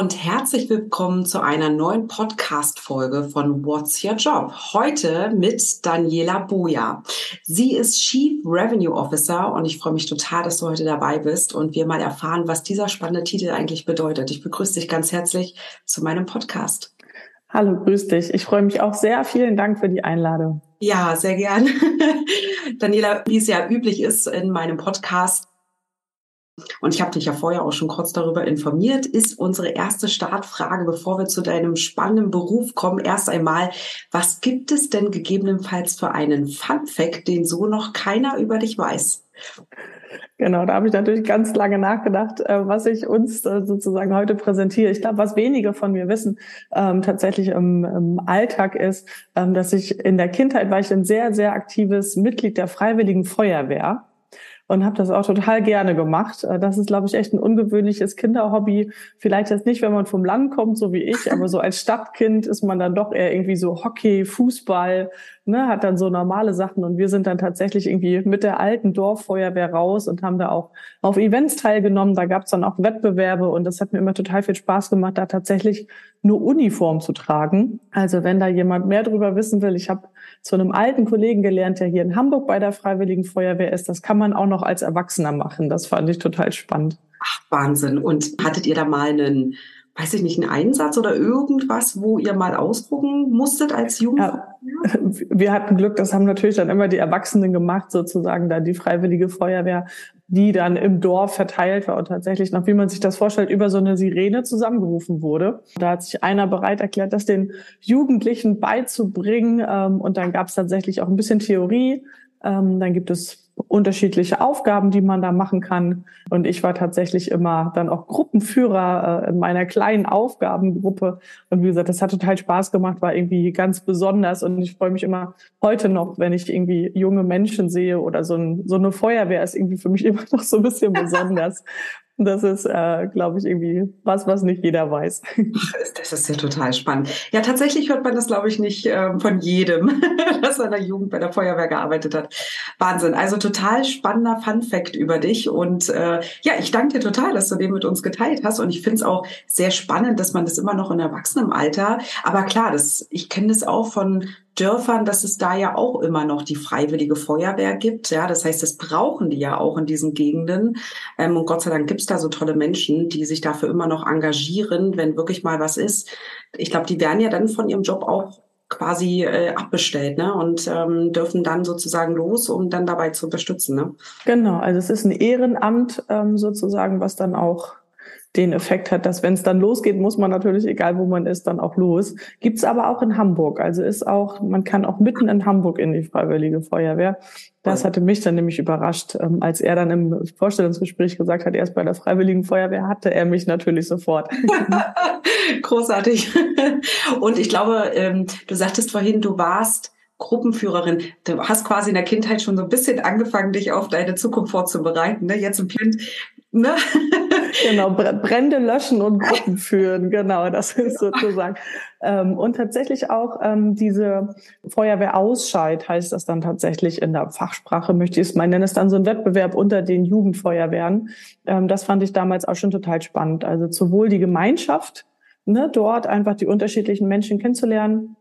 Und herzlich willkommen zu einer neuen Podcast-Folge von What's Your Job? Heute mit Daniela Boja. Sie ist Chief Revenue Officer und ich freue mich total, dass du heute dabei bist und wir mal erfahren, was dieser spannende Titel eigentlich bedeutet. Ich begrüße dich ganz herzlich zu meinem Podcast. Hallo, grüß dich. Ich freue mich auch sehr. Vielen Dank für die Einladung. Ja, sehr gern. Daniela, wie es ja üblich ist in meinem Podcast, und ich habe dich ja vorher auch schon kurz darüber informiert, ist unsere erste Startfrage, bevor wir zu deinem spannenden Beruf kommen, erst einmal, was gibt es denn gegebenenfalls für einen Fun Fact, den so noch keiner über dich weiß? Genau, da habe ich natürlich ganz lange nachgedacht, äh, was ich uns äh, sozusagen heute präsentiere. Ich glaube, was wenige von mir wissen, ähm, tatsächlich im, im Alltag ist, ähm, dass ich in der Kindheit war ich ein sehr, sehr aktives Mitglied der Freiwilligen Feuerwehr und habe das auch total gerne gemacht. Äh, das ist, glaube ich, echt ein ungewöhnliches Kinderhobby. Vielleicht jetzt nicht, wenn man vom Land kommt, so wie ich, aber so als Stadtkind ist man dann doch eher irgendwie so Hockey, Fußball, ne, hat dann so normale Sachen. Und wir sind dann tatsächlich irgendwie mit der alten Dorffeuerwehr raus und haben da auch auf Events teilgenommen. Da gab es dann auch Wettbewerbe und das hat mir immer total viel Spaß gemacht, da tatsächlich nur Uniform zu tragen. Also wenn da jemand mehr darüber wissen will, ich habe zu einem alten Kollegen gelernt, der hier in Hamburg bei der Freiwilligen Feuerwehr ist. Das kann man auch noch als Erwachsener machen. Das fand ich total spannend. Ach, Wahnsinn. Und hattet ihr da mal einen, weiß ich nicht, einen Einsatz oder irgendwas, wo ihr mal ausdrucken musstet als Jugendliche? Ja, wir hatten Glück, das haben natürlich dann immer die Erwachsenen gemacht, sozusagen da die Freiwillige Feuerwehr die dann im Dorf verteilt war und tatsächlich noch, wie man sich das vorstellt, über so eine Sirene zusammengerufen wurde. Da hat sich einer bereit erklärt, das den Jugendlichen beizubringen. Ähm, und dann gab es tatsächlich auch ein bisschen Theorie. Ähm, dann gibt es unterschiedliche Aufgaben, die man da machen kann. Und ich war tatsächlich immer dann auch Gruppenführer äh, in meiner kleinen Aufgabengruppe. Und wie gesagt, das hat total Spaß gemacht, war irgendwie ganz besonders. Und ich freue mich immer heute noch, wenn ich irgendwie junge Menschen sehe oder so, ein, so eine Feuerwehr ist irgendwie für mich immer noch so ein bisschen besonders. Das ist, äh, glaube ich, irgendwie was, was nicht jeder weiß. Das ist ja total spannend. Ja, tatsächlich hört man das, glaube ich, nicht äh, von jedem, dass er in der Jugend bei der Feuerwehr gearbeitet hat. Wahnsinn. Also total spannender Fun Fact über dich. Und äh, ja, ich danke dir total, dass du den mit uns geteilt hast. Und ich finde es auch sehr spannend, dass man das immer noch in Erwachsenenalter. Aber klar, das, ich kenne das auch von Dörfern, dass es da ja auch immer noch die freiwillige Feuerwehr gibt. Ja, das heißt, das brauchen die ja auch in diesen Gegenden. Ähm, und Gott sei Dank gibt es da so tolle Menschen, die sich dafür immer noch engagieren, wenn wirklich mal was ist. Ich glaube, die werden ja dann von ihrem Job auch quasi äh, abbestellt ne? und ähm, dürfen dann sozusagen los, um dann dabei zu unterstützen. Ne? Genau, also es ist ein Ehrenamt ähm, sozusagen, was dann auch den Effekt hat, dass wenn es dann losgeht, muss man natürlich, egal wo man ist, dann auch los. Gibt's aber auch in Hamburg. Also ist auch, man kann auch mitten in Hamburg in die Freiwillige Feuerwehr. Das hatte mich dann nämlich überrascht, ähm, als er dann im Vorstellungsgespräch gesagt hat, er ist bei der Freiwilligen Feuerwehr, hatte er mich natürlich sofort. Großartig. Und ich glaube, ähm, du sagtest vorhin, du warst Gruppenführerin. Du hast quasi in der Kindheit schon so ein bisschen angefangen, dich auf deine Zukunft vorzubereiten. Ne? Jetzt im Kind Ne? Genau, Brände löschen und Gruppen führen, genau, das ist sozusagen. Ähm, und tatsächlich auch ähm, diese Feuerwehrausscheid heißt das dann tatsächlich in der Fachsprache, möchte ich es mal nennen, ist dann so ein Wettbewerb unter den Jugendfeuerwehren. Ähm, das fand ich damals auch schon total spannend. Also sowohl die Gemeinschaft, ne, dort einfach die unterschiedlichen Menschen kennenzulernen,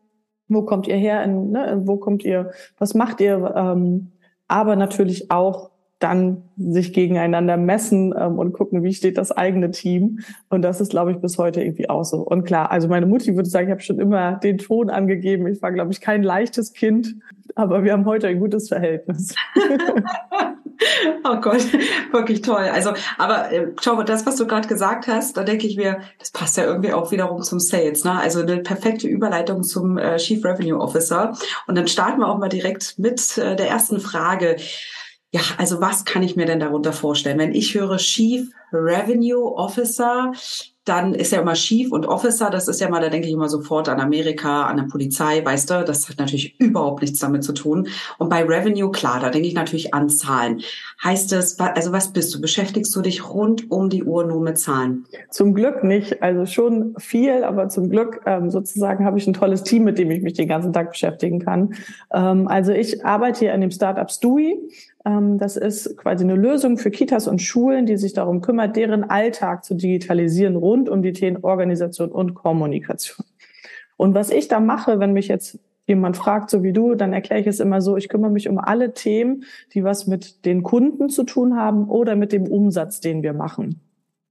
wo kommt ihr her, in, ne, wo kommt ihr, was macht ihr, ähm, aber natürlich auch dann sich gegeneinander messen ähm, und gucken, wie steht das eigene Team. Und das ist, glaube ich, bis heute irgendwie auch so. Und klar, also meine Mutti würde sagen, ich habe schon immer den Ton angegeben. Ich war, glaube ich, kein leichtes Kind, aber wir haben heute ein gutes Verhältnis. oh Gott, wirklich toll. Also, aber äh, schau mal, das, was du gerade gesagt hast, da denke ich mir, das passt ja irgendwie auch wiederum zum Sales. Ne? Also eine perfekte Überleitung zum äh, Chief Revenue Officer. Und dann starten wir auch mal direkt mit äh, der ersten Frage. Ja, also was kann ich mir denn darunter vorstellen? Wenn ich höre Chief Revenue Officer, dann ist ja immer Chief und Officer, das ist ja mal, da denke ich immer sofort an Amerika, an der Polizei, weißt du, das hat natürlich überhaupt nichts damit zu tun. Und bei Revenue, klar, da denke ich natürlich an Zahlen. Heißt es, also was bist du? Beschäftigst du dich rund um die Uhr nur mit Zahlen? Zum Glück nicht, also schon viel, aber zum Glück ähm, sozusagen habe ich ein tolles Team, mit dem ich mich den ganzen Tag beschäftigen kann. Ähm, also ich arbeite hier an dem Startup Stui. Ähm, das ist quasi eine Lösung für Kitas und Schulen, die sich darum kümmert, deren Alltag zu digitalisieren rund um die Themen Organisation und Kommunikation. Und was ich da mache, wenn mich jetzt jemand fragt, so wie du, dann erkläre ich es immer so, ich kümmere mich um alle Themen, die was mit den Kunden zu tun haben oder mit dem Umsatz, den wir machen.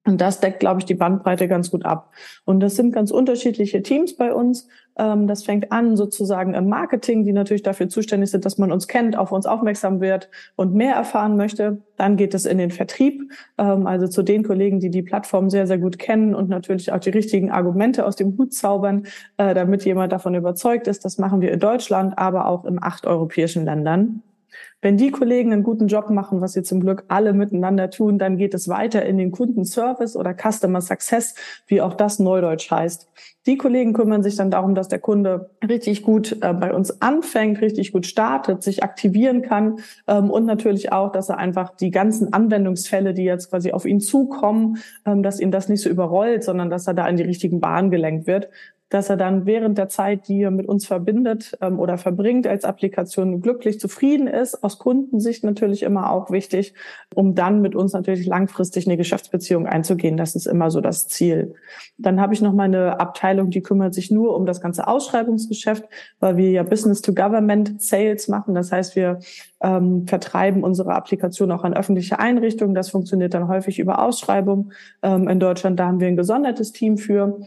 Und das deckt, glaube ich, die Bandbreite ganz gut ab. Und das sind ganz unterschiedliche Teams bei uns. Ähm, das fängt an sozusagen im Marketing, die natürlich dafür zuständig sind, dass man uns kennt, auf uns aufmerksam wird und mehr erfahren möchte. Dann geht es in den Vertrieb, ähm, also zu den Kollegen, die die Plattform sehr, sehr gut kennen und natürlich auch die richtigen Argumente aus dem Hut zaubern, äh, damit jemand davon überzeugt ist. Das machen wir in Deutschland, aber auch in acht europäischen Ländern. Wenn die Kollegen einen guten Job machen, was sie zum Glück alle miteinander tun, dann geht es weiter in den Kundenservice oder Customer Success, wie auch das Neudeutsch heißt. Die Kollegen kümmern sich dann darum, dass der Kunde richtig gut äh, bei uns anfängt, richtig gut startet, sich aktivieren kann ähm, und natürlich auch, dass er einfach die ganzen Anwendungsfälle, die jetzt quasi auf ihn zukommen, ähm, dass ihn das nicht so überrollt, sondern dass er da in die richtigen Bahnen gelenkt wird dass er dann während der Zeit, die er mit uns verbindet ähm, oder verbringt als Applikation, glücklich zufrieden ist. Aus Kundensicht natürlich immer auch wichtig, um dann mit uns natürlich langfristig eine Geschäftsbeziehung einzugehen. Das ist immer so das Ziel. Dann habe ich noch mal eine Abteilung, die kümmert sich nur um das ganze Ausschreibungsgeschäft, weil wir ja Business to Government Sales machen. Das heißt, wir ähm, vertreiben unsere Applikation auch an öffentliche Einrichtungen. Das funktioniert dann häufig über Ausschreibung. Ähm, in Deutschland, da haben wir ein gesondertes Team für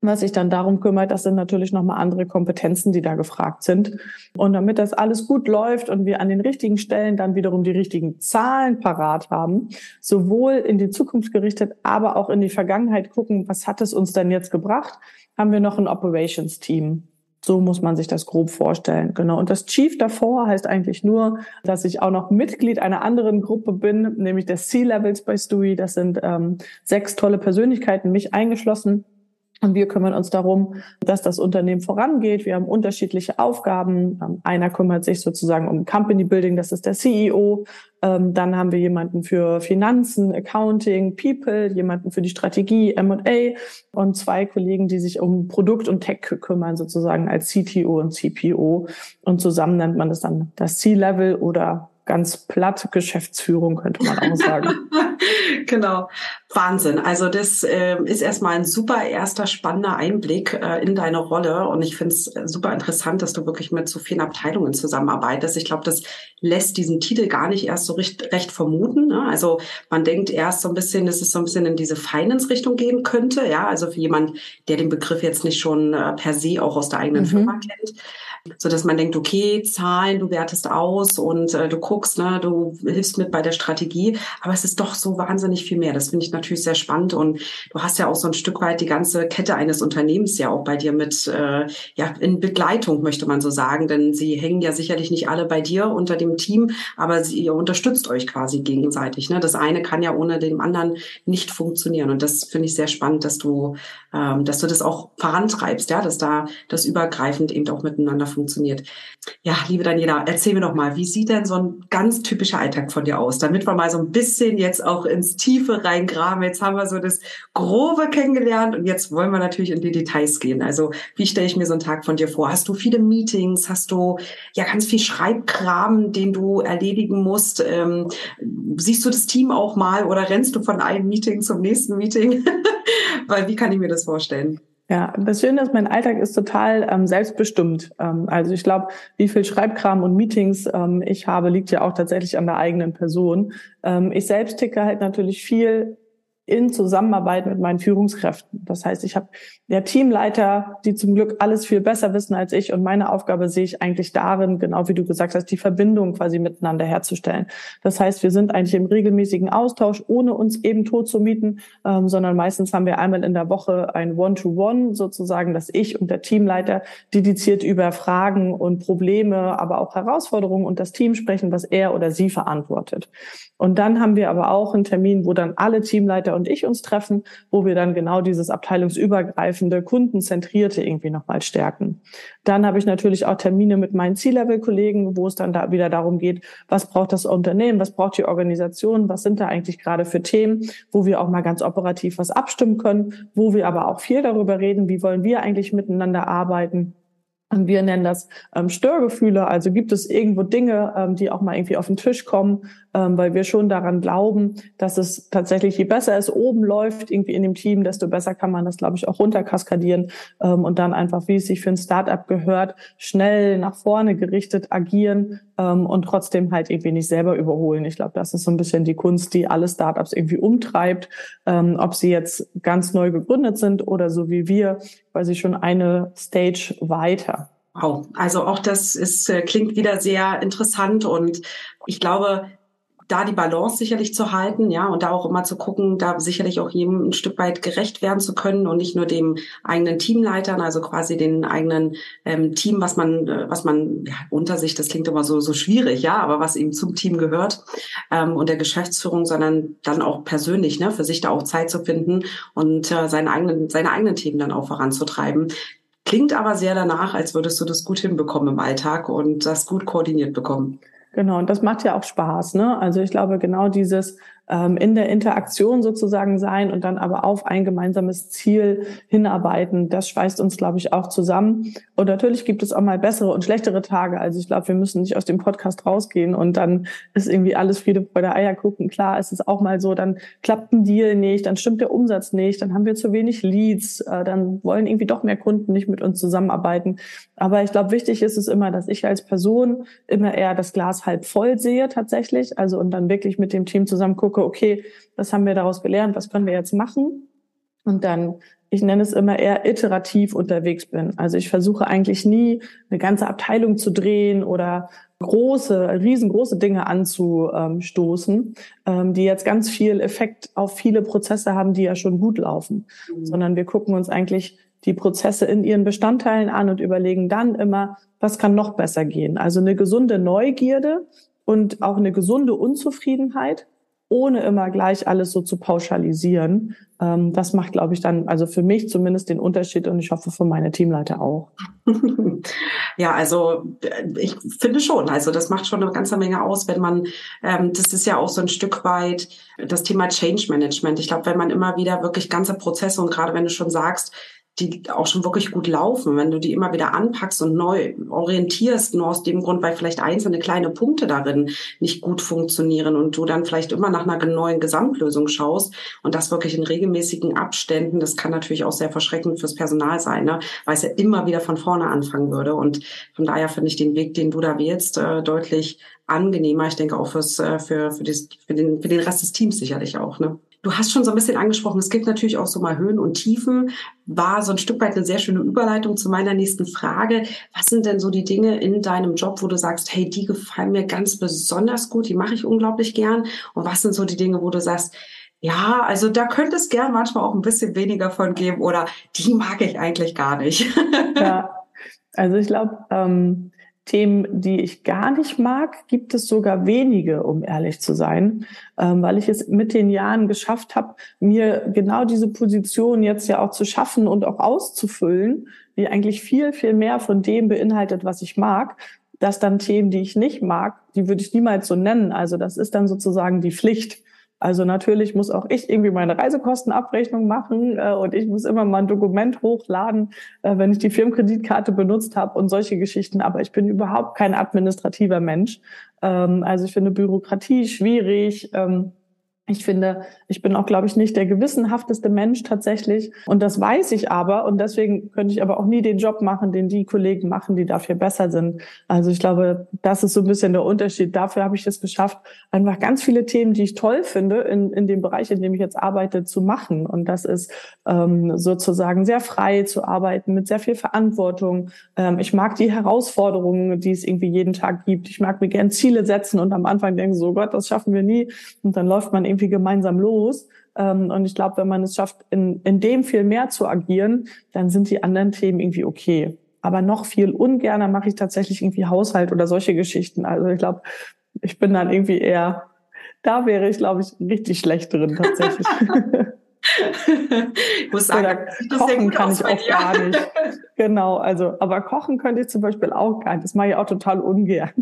was sich dann darum kümmert, das sind natürlich nochmal andere Kompetenzen, die da gefragt sind. Und damit das alles gut läuft und wir an den richtigen Stellen dann wiederum die richtigen Zahlen parat haben, sowohl in die Zukunft gerichtet, aber auch in die Vergangenheit gucken, was hat es uns denn jetzt gebracht, haben wir noch ein Operations-Team. So muss man sich das grob vorstellen. Genau. Und das Chief davor heißt eigentlich nur, dass ich auch noch Mitglied einer anderen Gruppe bin, nämlich der C-Levels bei Stewie. Das sind ähm, sechs tolle Persönlichkeiten, mich eingeschlossen und wir kümmern uns darum, dass das Unternehmen vorangeht. Wir haben unterschiedliche Aufgaben. Ähm, einer kümmert sich sozusagen um Company Building, das ist der CEO. Ähm, dann haben wir jemanden für Finanzen, Accounting, People, jemanden für die Strategie, M&A und zwei Kollegen, die sich um Produkt und Tech kümmern, sozusagen als CTO und CPO. Und zusammen nennt man das dann das C-Level oder ganz platt Geschäftsführung, könnte man auch sagen. genau. Wahnsinn. Also das äh, ist erstmal ein super erster spannender Einblick äh, in deine Rolle. Und ich finde es äh, super interessant, dass du wirklich mit so vielen Abteilungen zusammenarbeitest. Ich glaube, das lässt diesen Titel gar nicht erst so recht, recht vermuten. Ne? Also man denkt erst so ein bisschen, dass es so ein bisschen in diese Finance-Richtung gehen könnte. Ja, also für jemand, der den Begriff jetzt nicht schon äh, per se auch aus der eigenen mhm. Firma kennt so dass man denkt, okay, Zahlen, du wertest aus und äh, du guckst, ne, du hilfst mit bei der Strategie, aber es ist doch so wahnsinnig viel mehr. Das finde ich natürlich sehr spannend und du hast ja auch so ein Stück weit die ganze Kette eines Unternehmens ja auch bei dir mit, äh, ja, in Begleitung möchte man so sagen, denn sie hängen ja sicherlich nicht alle bei dir unter dem Team, aber sie, ihr unterstützt euch quasi gegenseitig. Ne? Das eine kann ja ohne dem anderen nicht funktionieren und das finde ich sehr spannend, dass du, ähm, dass du das auch vorantreibst, ja, dass da das übergreifend eben auch miteinander funktioniert. Ja, liebe Daniela, erzähl mir doch mal, wie sieht denn so ein ganz typischer Alltag von dir aus, damit wir mal so ein bisschen jetzt auch ins Tiefe reingraben. Jetzt haben wir so das Grobe kennengelernt und jetzt wollen wir natürlich in die Details gehen. Also wie stelle ich mir so einen Tag von dir vor? Hast du viele Meetings? Hast du ja ganz viel Schreibkram, den du erledigen musst? Ähm, siehst du das Team auch mal oder rennst du von einem Meeting zum nächsten Meeting? Weil wie kann ich mir das vorstellen? Ja, das Schöne ist, mein Alltag ist total ähm, selbstbestimmt. Ähm, also ich glaube, wie viel Schreibkram und Meetings ähm, ich habe, liegt ja auch tatsächlich an der eigenen Person. Ähm, ich selbst ticke halt natürlich viel in Zusammenarbeit mit meinen Führungskräften. Das heißt, ich habe ja Teamleiter, die zum Glück alles viel besser wissen als ich. Und meine Aufgabe sehe ich eigentlich darin, genau wie du gesagt hast, die Verbindung quasi miteinander herzustellen. Das heißt, wir sind eigentlich im regelmäßigen Austausch, ohne uns eben tot zu mieten, ähm, sondern meistens haben wir einmal in der Woche ein One-to-One -One sozusagen, dass ich und der Teamleiter dediziert über Fragen und Probleme, aber auch Herausforderungen und das Team sprechen, was er oder sie verantwortet. Und dann haben wir aber auch einen Termin, wo dann alle Teamleiter und ich uns treffen, wo wir dann genau dieses abteilungsübergreifende, kundenzentrierte irgendwie nochmal stärken. Dann habe ich natürlich auch Termine mit meinen C-Level-Kollegen, wo es dann da wieder darum geht, was braucht das Unternehmen, was braucht die Organisation, was sind da eigentlich gerade für Themen, wo wir auch mal ganz operativ was abstimmen können, wo wir aber auch viel darüber reden, wie wollen wir eigentlich miteinander arbeiten wir nennen das ähm, Störgefühle. Also gibt es irgendwo Dinge, ähm, die auch mal irgendwie auf den Tisch kommen, ähm, weil wir schon daran glauben, dass es tatsächlich, je besser es oben läuft, irgendwie in dem Team, desto besser kann man das, glaube ich, auch runterkaskadieren ähm, und dann einfach, wie es sich für ein Startup gehört, schnell nach vorne gerichtet agieren ähm, und trotzdem halt irgendwie nicht selber überholen. Ich glaube, das ist so ein bisschen die Kunst, die alle Startups irgendwie umtreibt, ähm, ob sie jetzt ganz neu gegründet sind oder so wie wir, quasi schon eine Stage weiter. Wow, also auch das ist, äh, klingt wieder sehr interessant und ich glaube, da die Balance sicherlich zu halten, ja, und da auch immer zu gucken, da sicherlich auch jedem ein Stück weit gerecht werden zu können und nicht nur dem eigenen Teamleitern, also quasi den eigenen ähm, Team, was man, äh, was man ja, unter sich, das klingt immer so so schwierig, ja, aber was eben zum Team gehört ähm, und der Geschäftsführung, sondern dann auch persönlich, ne, für sich da auch Zeit zu finden und äh, seine eigenen seine eigenen Themen dann auch voranzutreiben. Klingt aber sehr danach, als würdest du das gut hinbekommen im Alltag und das gut koordiniert bekommen. Genau, und das macht ja auch Spaß. Ne? Also ich glaube, genau dieses in der Interaktion sozusagen sein und dann aber auf ein gemeinsames Ziel hinarbeiten. Das schweißt uns, glaube ich, auch zusammen. Und natürlich gibt es auch mal bessere und schlechtere Tage. Also ich glaube, wir müssen nicht aus dem Podcast rausgehen und dann ist irgendwie alles Friede bei der Eier gucken. Klar, es ist auch mal so, dann klappt ein Deal nicht, dann stimmt der Umsatz nicht, dann haben wir zu wenig Leads, äh, dann wollen irgendwie doch mehr Kunden nicht mit uns zusammenarbeiten. Aber ich glaube, wichtig ist es immer, dass ich als Person immer eher das Glas halb voll sehe tatsächlich. Also und dann wirklich mit dem Team zusammen gucke, gucke, okay, was haben wir daraus gelernt, was können wir jetzt machen? Und dann, ich nenne es immer eher iterativ unterwegs bin. Also ich versuche eigentlich nie eine ganze Abteilung zu drehen oder große, riesengroße Dinge anzustoßen, ähm, die jetzt ganz viel Effekt auf viele Prozesse haben, die ja schon gut laufen. Mhm. Sondern wir gucken uns eigentlich die Prozesse in ihren Bestandteilen an und überlegen dann immer, was kann noch besser gehen. Also eine gesunde Neugierde und auch eine gesunde Unzufriedenheit ohne immer gleich alles so zu pauschalisieren. Ähm, das macht, glaube ich, dann, also für mich zumindest den Unterschied und ich hoffe für meine Teamleiter auch. ja, also äh, ich finde schon, also das macht schon eine ganze Menge aus, wenn man, ähm, das ist ja auch so ein Stück weit das Thema Change Management. Ich glaube, wenn man immer wieder wirklich ganze Prozesse und gerade wenn du schon sagst, die auch schon wirklich gut laufen, wenn du die immer wieder anpackst und neu orientierst, nur aus dem Grund, weil vielleicht einzelne kleine Punkte darin nicht gut funktionieren und du dann vielleicht immer nach einer neuen Gesamtlösung schaust und das wirklich in regelmäßigen Abständen, das kann natürlich auch sehr verschreckend fürs Personal sein, ne? weil es ja immer wieder von vorne anfangen würde und von daher finde ich den Weg, den du da wählst, äh, deutlich angenehmer. Ich denke auch fürs, äh, für, für, das, für, den, für den Rest des Teams sicherlich auch. Ne? Du hast schon so ein bisschen angesprochen, es gibt natürlich auch so mal Höhen und Tiefen. War so ein Stück weit eine sehr schöne Überleitung zu meiner nächsten Frage. Was sind denn so die Dinge in deinem Job, wo du sagst, hey, die gefallen mir ganz besonders gut, die mache ich unglaublich gern? Und was sind so die Dinge, wo du sagst, ja, also da könnte es gern manchmal auch ein bisschen weniger von geben oder die mag ich eigentlich gar nicht. ja, also ich glaube, ähm, Themen, die ich gar nicht mag, gibt es sogar wenige, um ehrlich zu sein, ähm, weil ich es mit den Jahren geschafft habe, mir genau diese Position jetzt ja auch zu schaffen und auch auszufüllen, die eigentlich viel, viel mehr von dem beinhaltet, was ich mag, dass dann Themen, die ich nicht mag, die würde ich niemals so nennen. Also das ist dann sozusagen die Pflicht. Also natürlich muss auch ich irgendwie meine Reisekostenabrechnung machen äh, und ich muss immer mal ein Dokument hochladen, äh, wenn ich die Firmenkreditkarte benutzt habe und solche Geschichten. Aber ich bin überhaupt kein administrativer Mensch. Ähm, also ich finde Bürokratie schwierig. Ähm, ich finde, ich bin auch, glaube ich, nicht der gewissenhafteste Mensch tatsächlich. Und das weiß ich aber. Und deswegen könnte ich aber auch nie den Job machen, den die Kollegen machen, die dafür besser sind. Also ich glaube, das ist so ein bisschen der Unterschied. Dafür habe ich es geschafft, einfach ganz viele Themen, die ich toll finde, in, in dem Bereich, in dem ich jetzt arbeite, zu machen. Und das ist ähm, sozusagen sehr frei zu arbeiten, mit sehr viel Verantwortung. Ähm, ich mag die Herausforderungen, die es irgendwie jeden Tag gibt. Ich mag mir gern Ziele setzen und am Anfang denken, so Gott, das schaffen wir nie. Und dann läuft man eben irgendwie gemeinsam los. Ähm, und ich glaube, wenn man es schafft, in, in dem viel mehr zu agieren, dann sind die anderen Themen irgendwie okay. Aber noch viel ungerner mache ich tatsächlich irgendwie Haushalt oder solche Geschichten. Also ich glaube, ich bin dann irgendwie eher, da wäre ich, glaube ich, richtig schlecht drin tatsächlich. ich muss sagen, kochen kann ich auch gar nicht. Genau, also, aber kochen könnte ich zum Beispiel auch gar nicht. Das mache ich auch total ungern.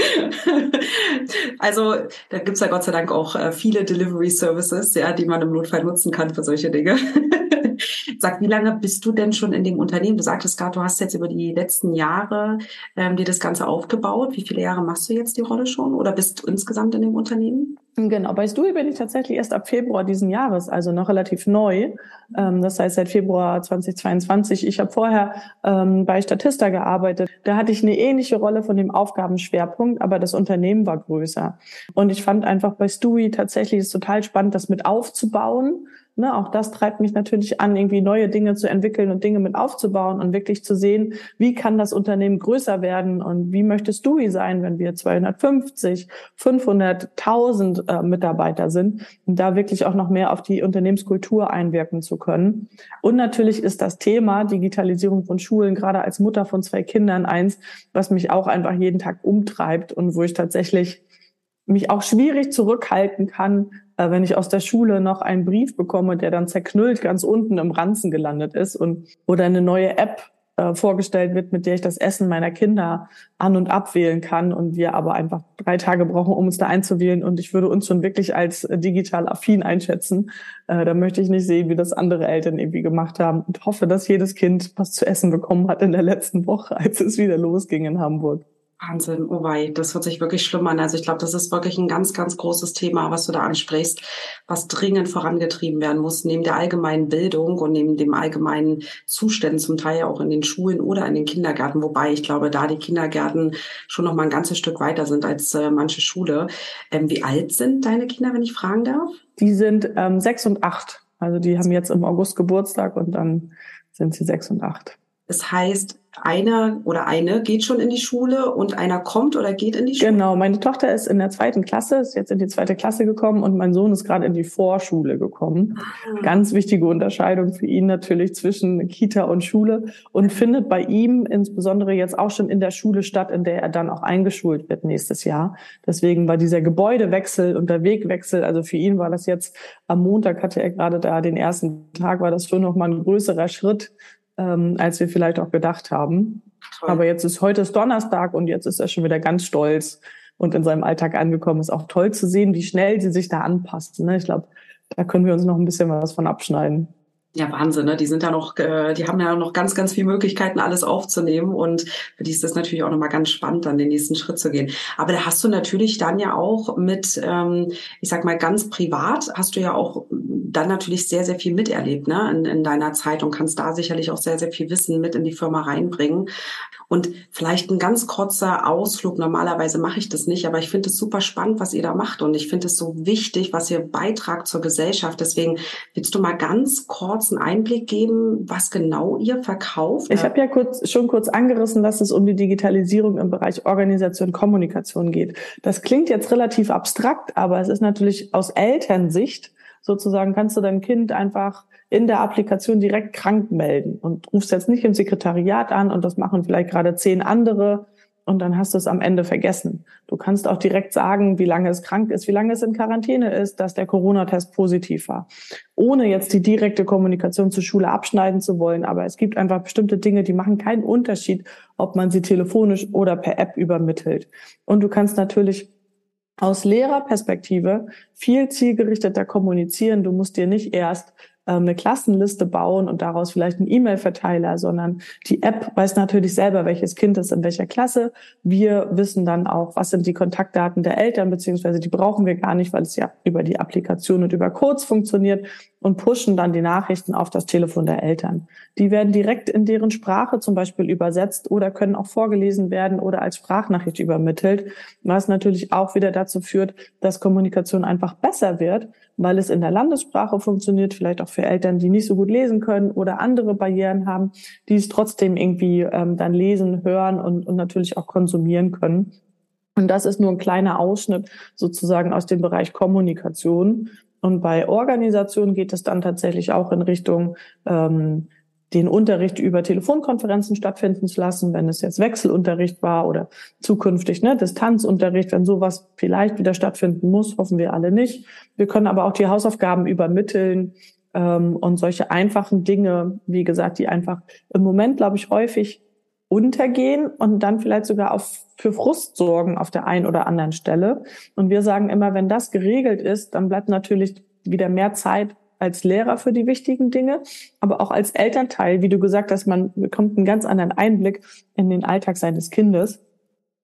also da gibt's ja Gott sei Dank auch äh, viele Delivery Services, ja, die man im Notfall nutzen kann für solche Dinge. Sag, wie lange bist du denn schon in dem Unternehmen? Du sagtest gerade, du hast jetzt über die letzten Jahre ähm, dir das Ganze aufgebaut. Wie viele Jahre machst du jetzt die Rolle schon oder bist du insgesamt in dem Unternehmen? Genau, bei Stui bin ich tatsächlich erst ab Februar diesen Jahres, also noch relativ neu. Ähm, das heißt seit Februar 2022. Ich habe vorher ähm, bei Statista gearbeitet. Da hatte ich eine ähnliche Rolle von dem Aufgabenschwerpunkt, aber das Unternehmen war größer. Und ich fand einfach bei Stui tatsächlich es total spannend, das mit aufzubauen Ne, auch das treibt mich natürlich an, irgendwie neue Dinge zu entwickeln und Dinge mit aufzubauen und wirklich zu sehen, wie kann das Unternehmen größer werden und wie möchtest du sein, wenn wir 250, 500, 1000 äh, Mitarbeiter sind und da wirklich auch noch mehr auf die Unternehmenskultur einwirken zu können. Und natürlich ist das Thema Digitalisierung von Schulen gerade als Mutter von zwei Kindern eins, was mich auch einfach jeden Tag umtreibt und wo ich tatsächlich mich auch schwierig zurückhalten kann, wenn ich aus der Schule noch einen Brief bekomme, der dann zerknüllt ganz unten im Ranzen gelandet ist und oder eine neue App äh, vorgestellt wird, mit der ich das Essen meiner Kinder an und abwählen kann und wir aber einfach drei Tage brauchen, um uns da einzuwählen und ich würde uns schon wirklich als digital affin einschätzen. Äh, da möchte ich nicht sehen, wie das andere Eltern irgendwie gemacht haben und hoffe, dass jedes Kind was zu essen bekommen hat in der letzten Woche, als es wieder losging in Hamburg. Wahnsinn, oh wei, das hört sich wirklich schlimm an. Also ich glaube, das ist wirklich ein ganz, ganz großes Thema, was du da ansprichst, was dringend vorangetrieben werden muss, neben der allgemeinen Bildung und neben dem allgemeinen Zuständen, zum Teil auch in den Schulen oder in den Kindergärten, wobei ich glaube, da die Kindergärten schon noch mal ein ganzes Stück weiter sind als äh, manche Schule. Ähm, wie alt sind deine Kinder, wenn ich fragen darf? Die sind ähm, sechs und acht. Also die haben jetzt im August Geburtstag und dann sind sie sechs und acht. Das heißt, einer oder eine geht schon in die Schule und einer kommt oder geht in die Schule? Genau, meine Tochter ist in der zweiten Klasse, ist jetzt in die zweite Klasse gekommen und mein Sohn ist gerade in die Vorschule gekommen. Ah. Ganz wichtige Unterscheidung für ihn natürlich zwischen Kita und Schule und findet bei ihm insbesondere jetzt auch schon in der Schule statt, in der er dann auch eingeschult wird nächstes Jahr. Deswegen war dieser Gebäudewechsel und der Wegwechsel, also für ihn war das jetzt am Montag hatte er gerade da den ersten Tag, war das schon nochmal ein größerer Schritt, ähm, als wir vielleicht auch gedacht haben. Toll. Aber jetzt ist heute ist Donnerstag und jetzt ist er schon wieder ganz stolz und in seinem Alltag angekommen. Ist auch toll zu sehen, wie schnell sie sich da anpasst. Ne? Ich glaube, da können wir uns noch ein bisschen was von abschneiden. Ja, Wahnsinn, ne? Die sind ja noch, äh, die haben ja noch ganz, ganz viele Möglichkeiten, alles aufzunehmen. Und für die ist das natürlich auch nochmal ganz spannend, dann den nächsten Schritt zu gehen. Aber da hast du natürlich dann ja auch mit, ähm, ich sag mal, ganz privat hast du ja auch dann natürlich sehr, sehr viel miterlebt, ne, in, in deiner Zeit und kannst da sicherlich auch sehr, sehr viel Wissen mit in die Firma reinbringen. Und vielleicht ein ganz kurzer Ausflug. Normalerweise mache ich das nicht, aber ich finde es super spannend, was ihr da macht. Und ich finde es so wichtig, was ihr beitragt zur Gesellschaft. Deswegen willst du mal ganz kurz einen Einblick geben, was genau ihr verkauft? Ich habe ja kurz, schon kurz angerissen, dass es um die Digitalisierung im Bereich Organisation, Kommunikation geht. Das klingt jetzt relativ abstrakt, aber es ist natürlich aus Elternsicht sozusagen kannst du dein Kind einfach in der Applikation direkt krank melden und rufst jetzt nicht im Sekretariat an und das machen vielleicht gerade zehn andere und dann hast du es am Ende vergessen. Du kannst auch direkt sagen, wie lange es krank ist, wie lange es in Quarantäne ist, dass der Corona-Test positiv war, ohne jetzt die direkte Kommunikation zur Schule abschneiden zu wollen. Aber es gibt einfach bestimmte Dinge, die machen keinen Unterschied, ob man sie telefonisch oder per App übermittelt. Und du kannst natürlich aus Lehrerperspektive viel zielgerichteter kommunizieren. Du musst dir nicht erst eine Klassenliste bauen und daraus vielleicht einen E-Mail-Verteiler, sondern die App weiß natürlich selber, welches Kind ist in welcher Klasse. Wir wissen dann auch, was sind die Kontaktdaten der Eltern, beziehungsweise die brauchen wir gar nicht, weil es ja über die Applikation und über Codes funktioniert und pushen dann die Nachrichten auf das Telefon der Eltern. Die werden direkt in deren Sprache zum Beispiel übersetzt oder können auch vorgelesen werden oder als Sprachnachricht übermittelt, was natürlich auch wieder dazu führt, dass Kommunikation einfach besser wird, weil es in der Landessprache funktioniert, vielleicht auch für Eltern, die nicht so gut lesen können oder andere Barrieren haben, die es trotzdem irgendwie ähm, dann lesen, hören und, und natürlich auch konsumieren können. Und das ist nur ein kleiner Ausschnitt sozusagen aus dem Bereich Kommunikation. Und bei Organisation geht es dann tatsächlich auch in Richtung ähm, den Unterricht über Telefonkonferenzen stattfinden zu lassen, wenn es jetzt Wechselunterricht war oder zukünftig ne, Distanzunterricht, wenn sowas vielleicht wieder stattfinden muss, hoffen wir alle nicht. Wir können aber auch die Hausaufgaben übermitteln ähm, und solche einfachen Dinge, wie gesagt, die einfach im Moment, glaube ich, häufig untergehen und dann vielleicht sogar auf, für Frust sorgen auf der einen oder anderen Stelle. Und wir sagen immer, wenn das geregelt ist, dann bleibt natürlich wieder mehr Zeit als Lehrer für die wichtigen Dinge, aber auch als Elternteil, wie du gesagt hast, man bekommt einen ganz anderen Einblick in den Alltag seines Kindes.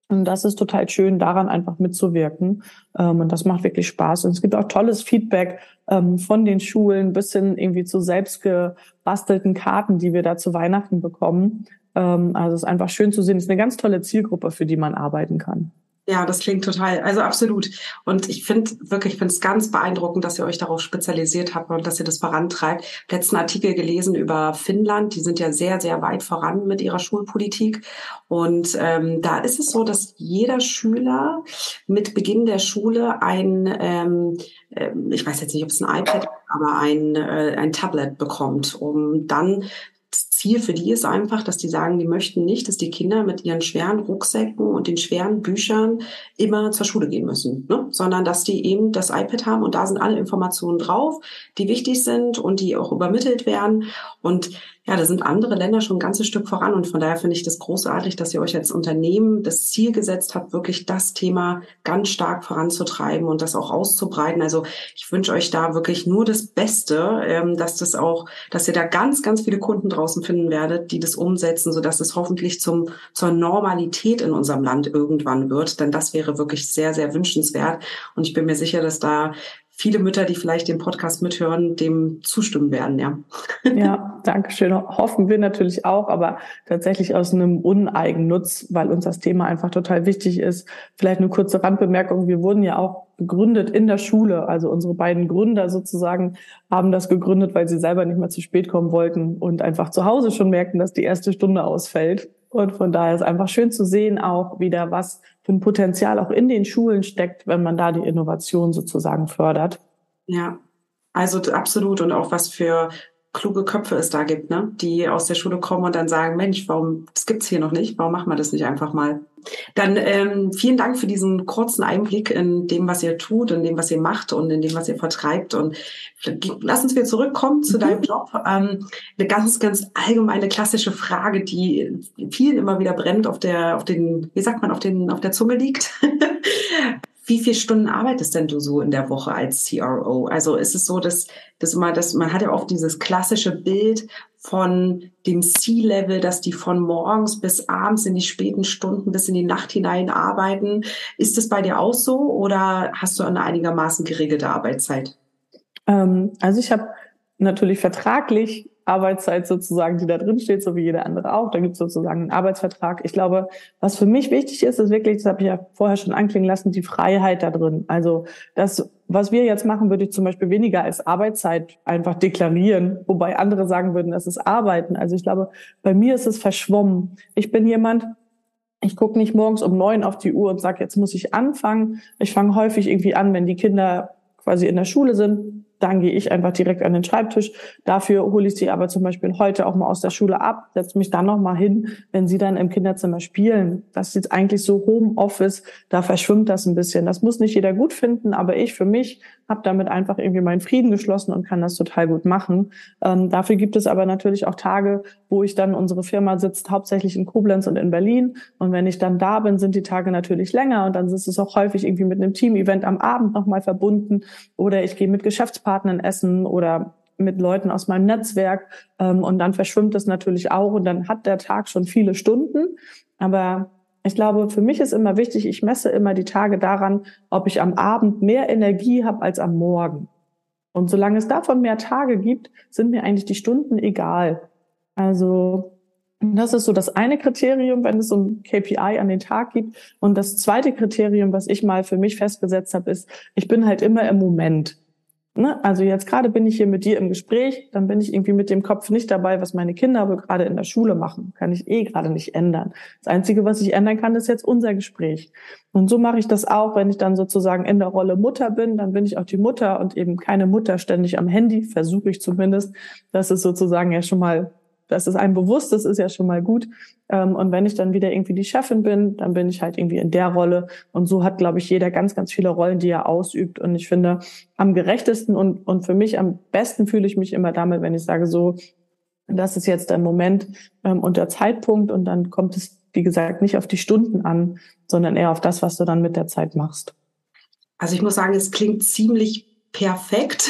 Und das ist total schön, daran einfach mitzuwirken. Ähm, und das macht wirklich Spaß. Und es gibt auch tolles Feedback ähm, von den Schulen bis hin irgendwie zu selbst gebastelten Karten, die wir da zu Weihnachten bekommen. Ähm, also es ist einfach schön zu sehen. Es ist eine ganz tolle Zielgruppe, für die man arbeiten kann. Ja, das klingt total, also absolut. Und ich finde wirklich, ich finde es ganz beeindruckend, dass ihr euch darauf spezialisiert habt und dass ihr das vorantreibt. Letzten Artikel gelesen über Finnland, die sind ja sehr, sehr weit voran mit ihrer Schulpolitik. Und ähm, da ist es so, dass jeder Schüler mit Beginn der Schule ein, ähm, äh, ich weiß jetzt nicht, ob es ein iPad, aber ein, äh, ein Tablet bekommt, um dann Ziel für die ist einfach, dass die sagen, die möchten nicht, dass die Kinder mit ihren schweren Rucksäcken und den schweren Büchern immer zur Schule gehen müssen, ne? sondern dass die eben das iPad haben und da sind alle Informationen drauf, die wichtig sind und die auch übermittelt werden. Und ja, da sind andere Länder schon ein ganzes Stück voran und von daher finde ich das großartig, dass ihr euch als Unternehmen das Ziel gesetzt habt, wirklich das Thema ganz stark voranzutreiben und das auch auszubreiten. Also ich wünsche euch da wirklich nur das Beste, ähm, dass das auch, dass ihr da ganz, ganz viele Kunden draußen finden werdet, die das umsetzen, so dass es hoffentlich zum zur Normalität in unserem Land irgendwann wird. Denn das wäre wirklich sehr, sehr wünschenswert. Und ich bin mir sicher, dass da viele Mütter, die vielleicht den Podcast mithören, dem zustimmen werden, ja. Ja, danke schön. Hoffen wir natürlich auch, aber tatsächlich aus einem Uneigennutz, weil uns das Thema einfach total wichtig ist. Vielleicht eine kurze Randbemerkung. Wir wurden ja auch gegründet in der Schule. Also unsere beiden Gründer sozusagen haben das gegründet, weil sie selber nicht mehr zu spät kommen wollten und einfach zu Hause schon merken, dass die erste Stunde ausfällt. Und von daher ist einfach schön zu sehen auch wieder, was für ein Potenzial auch in den Schulen steckt, wenn man da die Innovation sozusagen fördert. Ja, also absolut und auch was für kluge Köpfe es da gibt, ne? die aus der Schule kommen und dann sagen, Mensch, warum, das gibt's hier noch nicht, warum machen wir das nicht einfach mal? Dann ähm, vielen Dank für diesen kurzen Einblick in dem, was ihr tut, in dem, was ihr macht und in dem, was ihr vertreibt. Und lass uns wieder zurückkommen zu mhm. deinem Job. Ähm, eine ganz, ganz allgemeine klassische Frage, die vielen immer wieder brennt auf der, auf den, wie sagt man, auf den, auf der Zunge liegt. Wie viele Stunden arbeitest denn du so in der Woche als CRO? Also ist es so, dass, dass immer, dass man hat ja oft dieses klassische Bild von dem C-Level, dass die von morgens bis abends in die späten Stunden bis in die Nacht hinein arbeiten. Ist es bei dir auch so oder hast du eine einigermaßen geregelte Arbeitszeit? Ähm, also ich habe natürlich vertraglich Arbeitszeit sozusagen, die da drin steht, so wie jeder andere auch. Da gibt es sozusagen einen Arbeitsvertrag. Ich glaube, was für mich wichtig ist, ist wirklich, das habe ich ja vorher schon anklingen lassen, die Freiheit da drin. Also das, was wir jetzt machen, würde ich zum Beispiel weniger als Arbeitszeit einfach deklarieren, wobei andere sagen würden, das ist Arbeiten. Also ich glaube, bei mir ist es verschwommen. Ich bin jemand, ich gucke nicht morgens um neun auf die Uhr und sage, jetzt muss ich anfangen. Ich fange häufig irgendwie an, wenn die Kinder quasi in der Schule sind, dann gehe ich einfach direkt an den Schreibtisch. Dafür hole ich sie aber zum Beispiel heute auch mal aus der Schule ab, setze mich dann noch mal hin, wenn sie dann im Kinderzimmer spielen. Das ist jetzt eigentlich so Homeoffice, da verschwimmt das ein bisschen. Das muss nicht jeder gut finden, aber ich für mich habe damit einfach irgendwie meinen Frieden geschlossen und kann das total gut machen. Ähm, dafür gibt es aber natürlich auch Tage, wo ich dann, unsere Firma sitzt hauptsächlich in Koblenz und in Berlin. Und wenn ich dann da bin, sind die Tage natürlich länger und dann ist es auch häufig irgendwie mit einem Team-Event am Abend nochmal verbunden oder ich gehe mit Geschäftspartnern essen oder mit Leuten aus meinem Netzwerk ähm, und dann verschwimmt es natürlich auch und dann hat der Tag schon viele Stunden. Aber ich glaube, für mich ist immer wichtig, ich messe immer die Tage daran, ob ich am Abend mehr Energie habe als am Morgen. Und solange es davon mehr Tage gibt, sind mir eigentlich die Stunden egal. Also das ist so das eine Kriterium, wenn es so ein KPI an den Tag gibt. Und das zweite Kriterium, was ich mal für mich festgesetzt habe, ist, ich bin halt immer im Moment. Ne? Also jetzt gerade bin ich hier mit dir im Gespräch, dann bin ich irgendwie mit dem Kopf nicht dabei, was meine Kinder aber gerade in der Schule machen. Kann ich eh gerade nicht ändern. Das Einzige, was ich ändern kann, ist jetzt unser Gespräch. Und so mache ich das auch, wenn ich dann sozusagen in der Rolle Mutter bin, dann bin ich auch die Mutter und eben keine Mutter ständig am Handy, versuche ich zumindest. Das ist sozusagen ja schon mal das ist einem bewusst, das ist ja schon mal gut. Ähm, und wenn ich dann wieder irgendwie die Chefin bin, dann bin ich halt irgendwie in der Rolle. Und so hat, glaube ich, jeder ganz, ganz viele Rollen, die er ausübt. Und ich finde, am gerechtesten und, und für mich am besten fühle ich mich immer damit, wenn ich sage so, das ist jetzt der Moment ähm, und der Zeitpunkt und dann kommt es, wie gesagt, nicht auf die Stunden an, sondern eher auf das, was du dann mit der Zeit machst. Also ich muss sagen, es klingt ziemlich perfekt.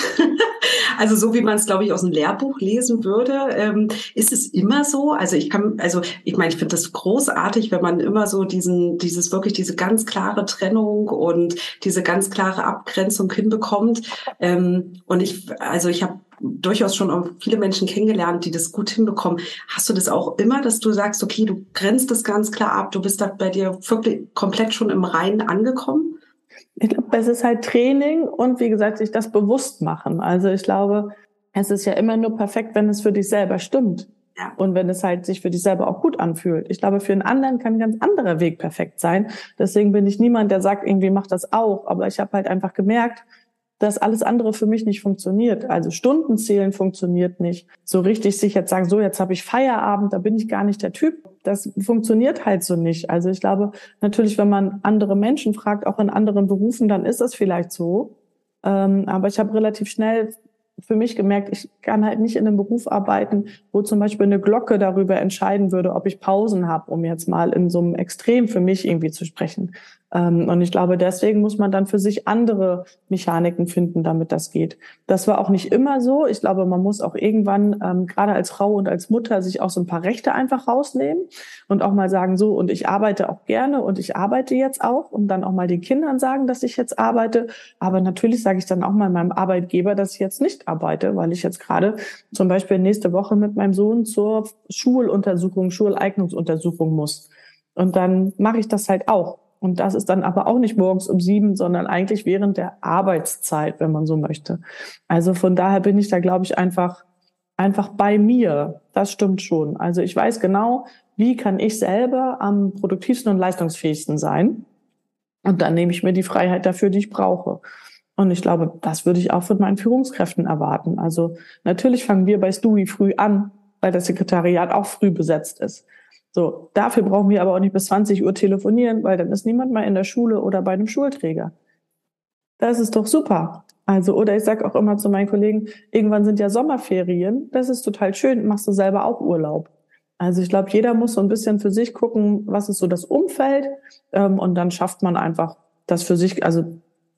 Also so wie man es, glaube ich, aus dem Lehrbuch lesen würde. Ähm, ist es immer so? Also ich kann, also ich meine, ich finde das großartig, wenn man immer so diesen, dieses wirklich diese ganz klare Trennung und diese ganz klare Abgrenzung hinbekommt. Ähm, und ich, also ich habe durchaus schon auch viele Menschen kennengelernt, die das gut hinbekommen. Hast du das auch immer, dass du sagst, okay, du grenzt das ganz klar ab, du bist da bei dir wirklich komplett schon im Reinen angekommen? Ich glaube, es ist halt Training und wie gesagt, sich das bewusst machen. Also ich glaube, es ist ja immer nur perfekt, wenn es für dich selber stimmt. Ja. Und wenn es halt sich für dich selber auch gut anfühlt. Ich glaube, für einen anderen kann ein ganz anderer Weg perfekt sein. Deswegen bin ich niemand, der sagt, irgendwie mach das auch. Aber ich habe halt einfach gemerkt, dass alles andere für mich nicht funktioniert. Also Stundenzählen funktioniert nicht. So richtig sich jetzt sagen, so jetzt habe ich Feierabend, da bin ich gar nicht der Typ. Das funktioniert halt so nicht. Also ich glaube, natürlich, wenn man andere Menschen fragt, auch in anderen Berufen, dann ist das vielleicht so. Ähm, aber ich habe relativ schnell für mich gemerkt, ich kann halt nicht in einem Beruf arbeiten, wo zum Beispiel eine Glocke darüber entscheiden würde, ob ich Pausen habe, um jetzt mal in so einem Extrem für mich irgendwie zu sprechen. Ähm, und ich glaube, deswegen muss man dann für sich andere Mechaniken finden, damit das geht. Das war auch nicht immer so. Ich glaube, man muss auch irgendwann, ähm, gerade als Frau und als Mutter, sich auch so ein paar Rechte einfach rausnehmen und auch mal sagen, so, und ich arbeite auch gerne und ich arbeite jetzt auch und dann auch mal den Kindern sagen, dass ich jetzt arbeite. Aber natürlich sage ich dann auch mal meinem Arbeitgeber, dass ich jetzt nicht arbeite, weil ich jetzt gerade zum Beispiel nächste Woche mit meinem Sohn zur Schuluntersuchung, Schuleignungsuntersuchung muss. Und dann mache ich das halt auch. Und das ist dann aber auch nicht morgens um sieben, sondern eigentlich während der Arbeitszeit, wenn man so möchte. Also von daher bin ich da, glaube ich, einfach, einfach bei mir. Das stimmt schon. Also ich weiß genau, wie kann ich selber am produktivsten und leistungsfähigsten sein. Und dann nehme ich mir die Freiheit dafür, die ich brauche. Und ich glaube, das würde ich auch von meinen Führungskräften erwarten. Also natürlich fangen wir bei Stewie früh an, weil das Sekretariat auch früh besetzt ist. So, dafür brauchen wir aber auch nicht bis 20 Uhr telefonieren, weil dann ist niemand mal in der Schule oder bei einem Schulträger. Das ist doch super. Also, oder ich sage auch immer zu meinen Kollegen, irgendwann sind ja Sommerferien, das ist total schön, machst du selber auch Urlaub. Also ich glaube, jeder muss so ein bisschen für sich gucken, was ist so das Umfeld ähm, und dann schafft man einfach das für sich. Also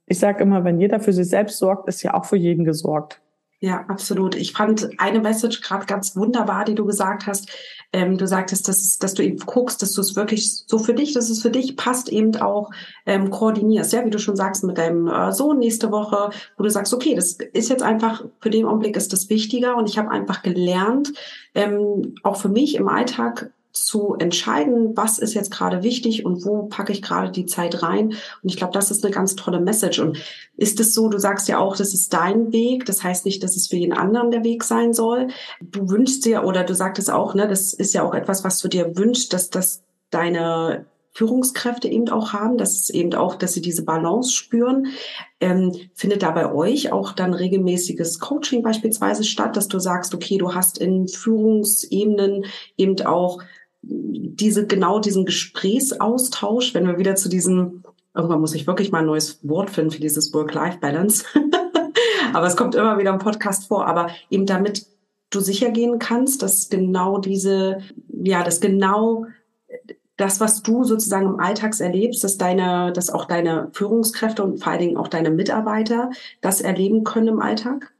ich sage immer, wenn jeder für sich selbst sorgt, ist ja auch für jeden gesorgt. Ja, absolut. Ich fand eine Message gerade ganz wunderbar, die du gesagt hast. Ähm, du sagtest, dass, dass du eben guckst, dass du es wirklich so für dich, dass es für dich passt, eben auch ähm, koordinierst. Ja, wie du schon sagst, mit deinem äh, Sohn nächste Woche, wo du sagst, okay, das ist jetzt einfach, für den Augenblick ist das wichtiger und ich habe einfach gelernt, ähm, auch für mich im Alltag zu entscheiden, was ist jetzt gerade wichtig und wo packe ich gerade die Zeit rein. Und ich glaube, das ist eine ganz tolle Message. Und ist es so, du sagst ja auch, das ist dein Weg. Das heißt nicht, dass es für jeden anderen der Weg sein soll. Du wünschst dir, oder du sagtest auch, ne, das ist ja auch etwas, was du dir wünschst, dass das deine Führungskräfte eben auch haben, dass es eben auch, dass sie diese Balance spüren. Ähm, findet da bei euch auch dann regelmäßiges Coaching beispielsweise statt, dass du sagst, okay, du hast in Führungsebenen eben auch diese, genau diesen Gesprächsaustausch, wenn wir wieder zu diesem, irgendwann muss ich wirklich mal ein neues Wort finden für dieses Work-Life-Balance. aber es kommt immer wieder im Podcast vor, aber eben damit du sicher gehen kannst, dass genau diese, ja, dass genau das, was du sozusagen im Alltags erlebst, dass deine, dass auch deine Führungskräfte und vor allen Dingen auch deine Mitarbeiter das erleben können im Alltag?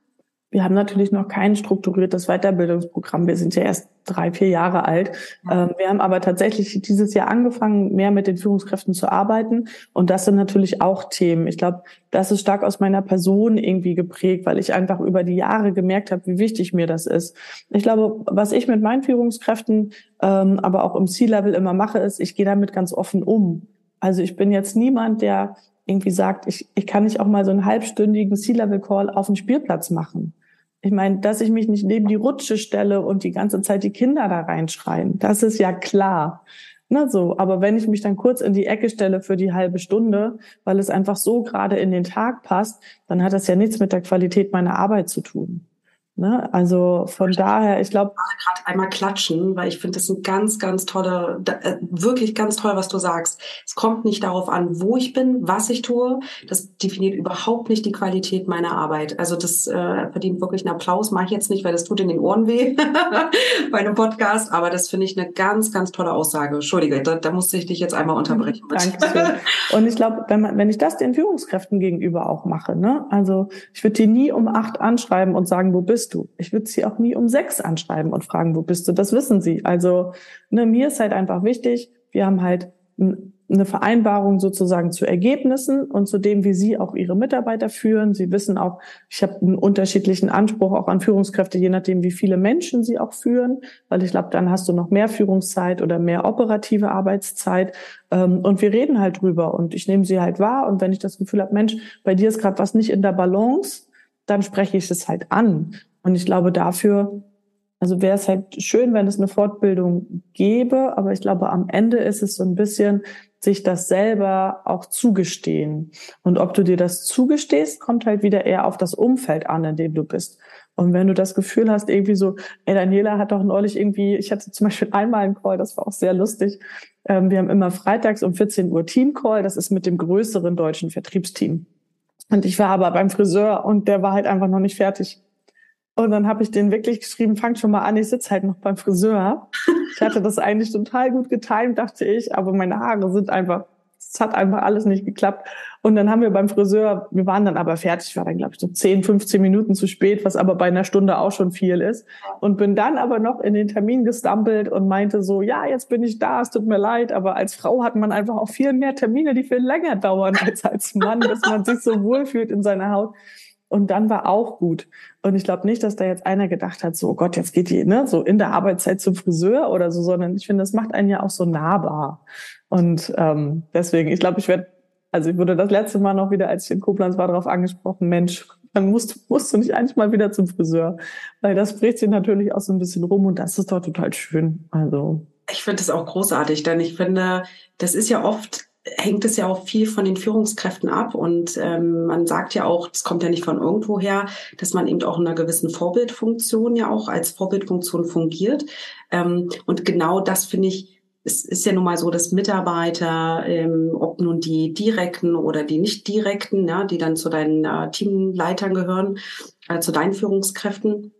Wir haben natürlich noch kein strukturiertes Weiterbildungsprogramm. Wir sind ja erst drei, vier Jahre alt. Ähm, wir haben aber tatsächlich dieses Jahr angefangen, mehr mit den Führungskräften zu arbeiten. Und das sind natürlich auch Themen. Ich glaube, das ist stark aus meiner Person irgendwie geprägt, weil ich einfach über die Jahre gemerkt habe, wie wichtig mir das ist. Ich glaube, was ich mit meinen Führungskräften, ähm, aber auch im C-Level immer mache, ist, ich gehe damit ganz offen um. Also ich bin jetzt niemand, der irgendwie sagt, ich, ich kann nicht auch mal so einen halbstündigen C-Level-Call auf dem Spielplatz machen. Ich meine, dass ich mich nicht neben die Rutsche stelle und die ganze Zeit die Kinder da reinschreien, das ist ja klar. Na so, aber wenn ich mich dann kurz in die Ecke stelle für die halbe Stunde, weil es einfach so gerade in den Tag passt, dann hat das ja nichts mit der Qualität meiner Arbeit zu tun. Ne? Also von daher, ich glaube. gerade einmal klatschen, weil ich finde das ein ganz, ganz tolle, äh, wirklich ganz toll, was du sagst. Es kommt nicht darauf an, wo ich bin, was ich tue. Das definiert überhaupt nicht die Qualität meiner Arbeit. Also das äh, verdient wirklich einen Applaus. Mache ich jetzt nicht, weil das tut in den Ohren weh bei einem Podcast. Aber das finde ich eine ganz, ganz tolle Aussage. Entschuldige, da, da musste ich dich jetzt einmal unterbrechen. Danke. Und ich glaube, wenn, man, wenn ich das den Führungskräften gegenüber auch mache, ne, also ich würde die nie um acht anschreiben und sagen, wo bist bist du? Ich würde sie auch nie um sechs anschreiben und fragen, wo bist du? Das wissen sie. Also ne, mir ist halt einfach wichtig, wir haben halt eine Vereinbarung sozusagen zu Ergebnissen und zu dem, wie Sie auch Ihre Mitarbeiter führen. Sie wissen auch, ich habe einen unterschiedlichen Anspruch auch an Führungskräfte, je nachdem, wie viele Menschen Sie auch führen, weil ich glaube, dann hast du noch mehr Führungszeit oder mehr operative Arbeitszeit. Ähm, und wir reden halt drüber und ich nehme sie halt wahr. Und wenn ich das Gefühl habe, Mensch, bei dir ist gerade was nicht in der Balance, dann spreche ich es halt an. Und ich glaube, dafür, also wäre es halt schön, wenn es eine Fortbildung gäbe, aber ich glaube, am Ende ist es so ein bisschen, sich das selber auch zugestehen. Und ob du dir das zugestehst, kommt halt wieder eher auf das Umfeld an, in dem du bist. Und wenn du das Gefühl hast, irgendwie so, ey, Daniela hat doch neulich irgendwie, ich hatte zum Beispiel einmal einen Call, das war auch sehr lustig. Ähm, wir haben immer freitags um 14 Uhr Team-Call, das ist mit dem größeren deutschen Vertriebsteam. Und ich war aber beim Friseur und der war halt einfach noch nicht fertig. Und dann habe ich den wirklich geschrieben, fangt schon mal an, ich sitze halt noch beim Friseur. Ich hatte das eigentlich total gut getimt, dachte ich, aber meine Haare sind einfach, es hat einfach alles nicht geklappt. Und dann haben wir beim Friseur, wir waren dann aber fertig, war dann, glaube ich, so 10, 15 Minuten zu spät, was aber bei einer Stunde auch schon viel ist. Und bin dann aber noch in den Termin gestampelt und meinte so, ja, jetzt bin ich da, es tut mir leid, aber als Frau hat man einfach auch viel mehr Termine, die viel länger dauern als als Mann, dass man sich so wohlfühlt in seiner Haut. Und dann war auch gut. Und ich glaube nicht, dass da jetzt einer gedacht hat, so oh Gott, jetzt geht die ne, so in der Arbeitszeit zum Friseur oder so, sondern ich finde, das macht einen ja auch so nahbar. Und ähm, deswegen, ich glaube, ich werde, also ich wurde das letzte Mal noch wieder, als ich in Koblenz war, darauf angesprochen, Mensch, dann musst, musst du nicht eigentlich mal wieder zum Friseur. Weil das spricht sich natürlich auch so ein bisschen rum und das ist doch total schön. Also. Ich finde das auch großartig, denn ich finde, das ist ja oft hängt es ja auch viel von den Führungskräften ab. Und ähm, man sagt ja auch, das kommt ja nicht von irgendwo her, dass man eben auch in einer gewissen Vorbildfunktion ja auch als Vorbildfunktion fungiert. Ähm, und genau das finde ich, es ist ja nun mal so, dass Mitarbeiter, ähm, ob nun die direkten oder die nicht direkten, ja, die dann zu deinen äh, Teamleitern gehören, äh, zu deinen Führungskräften,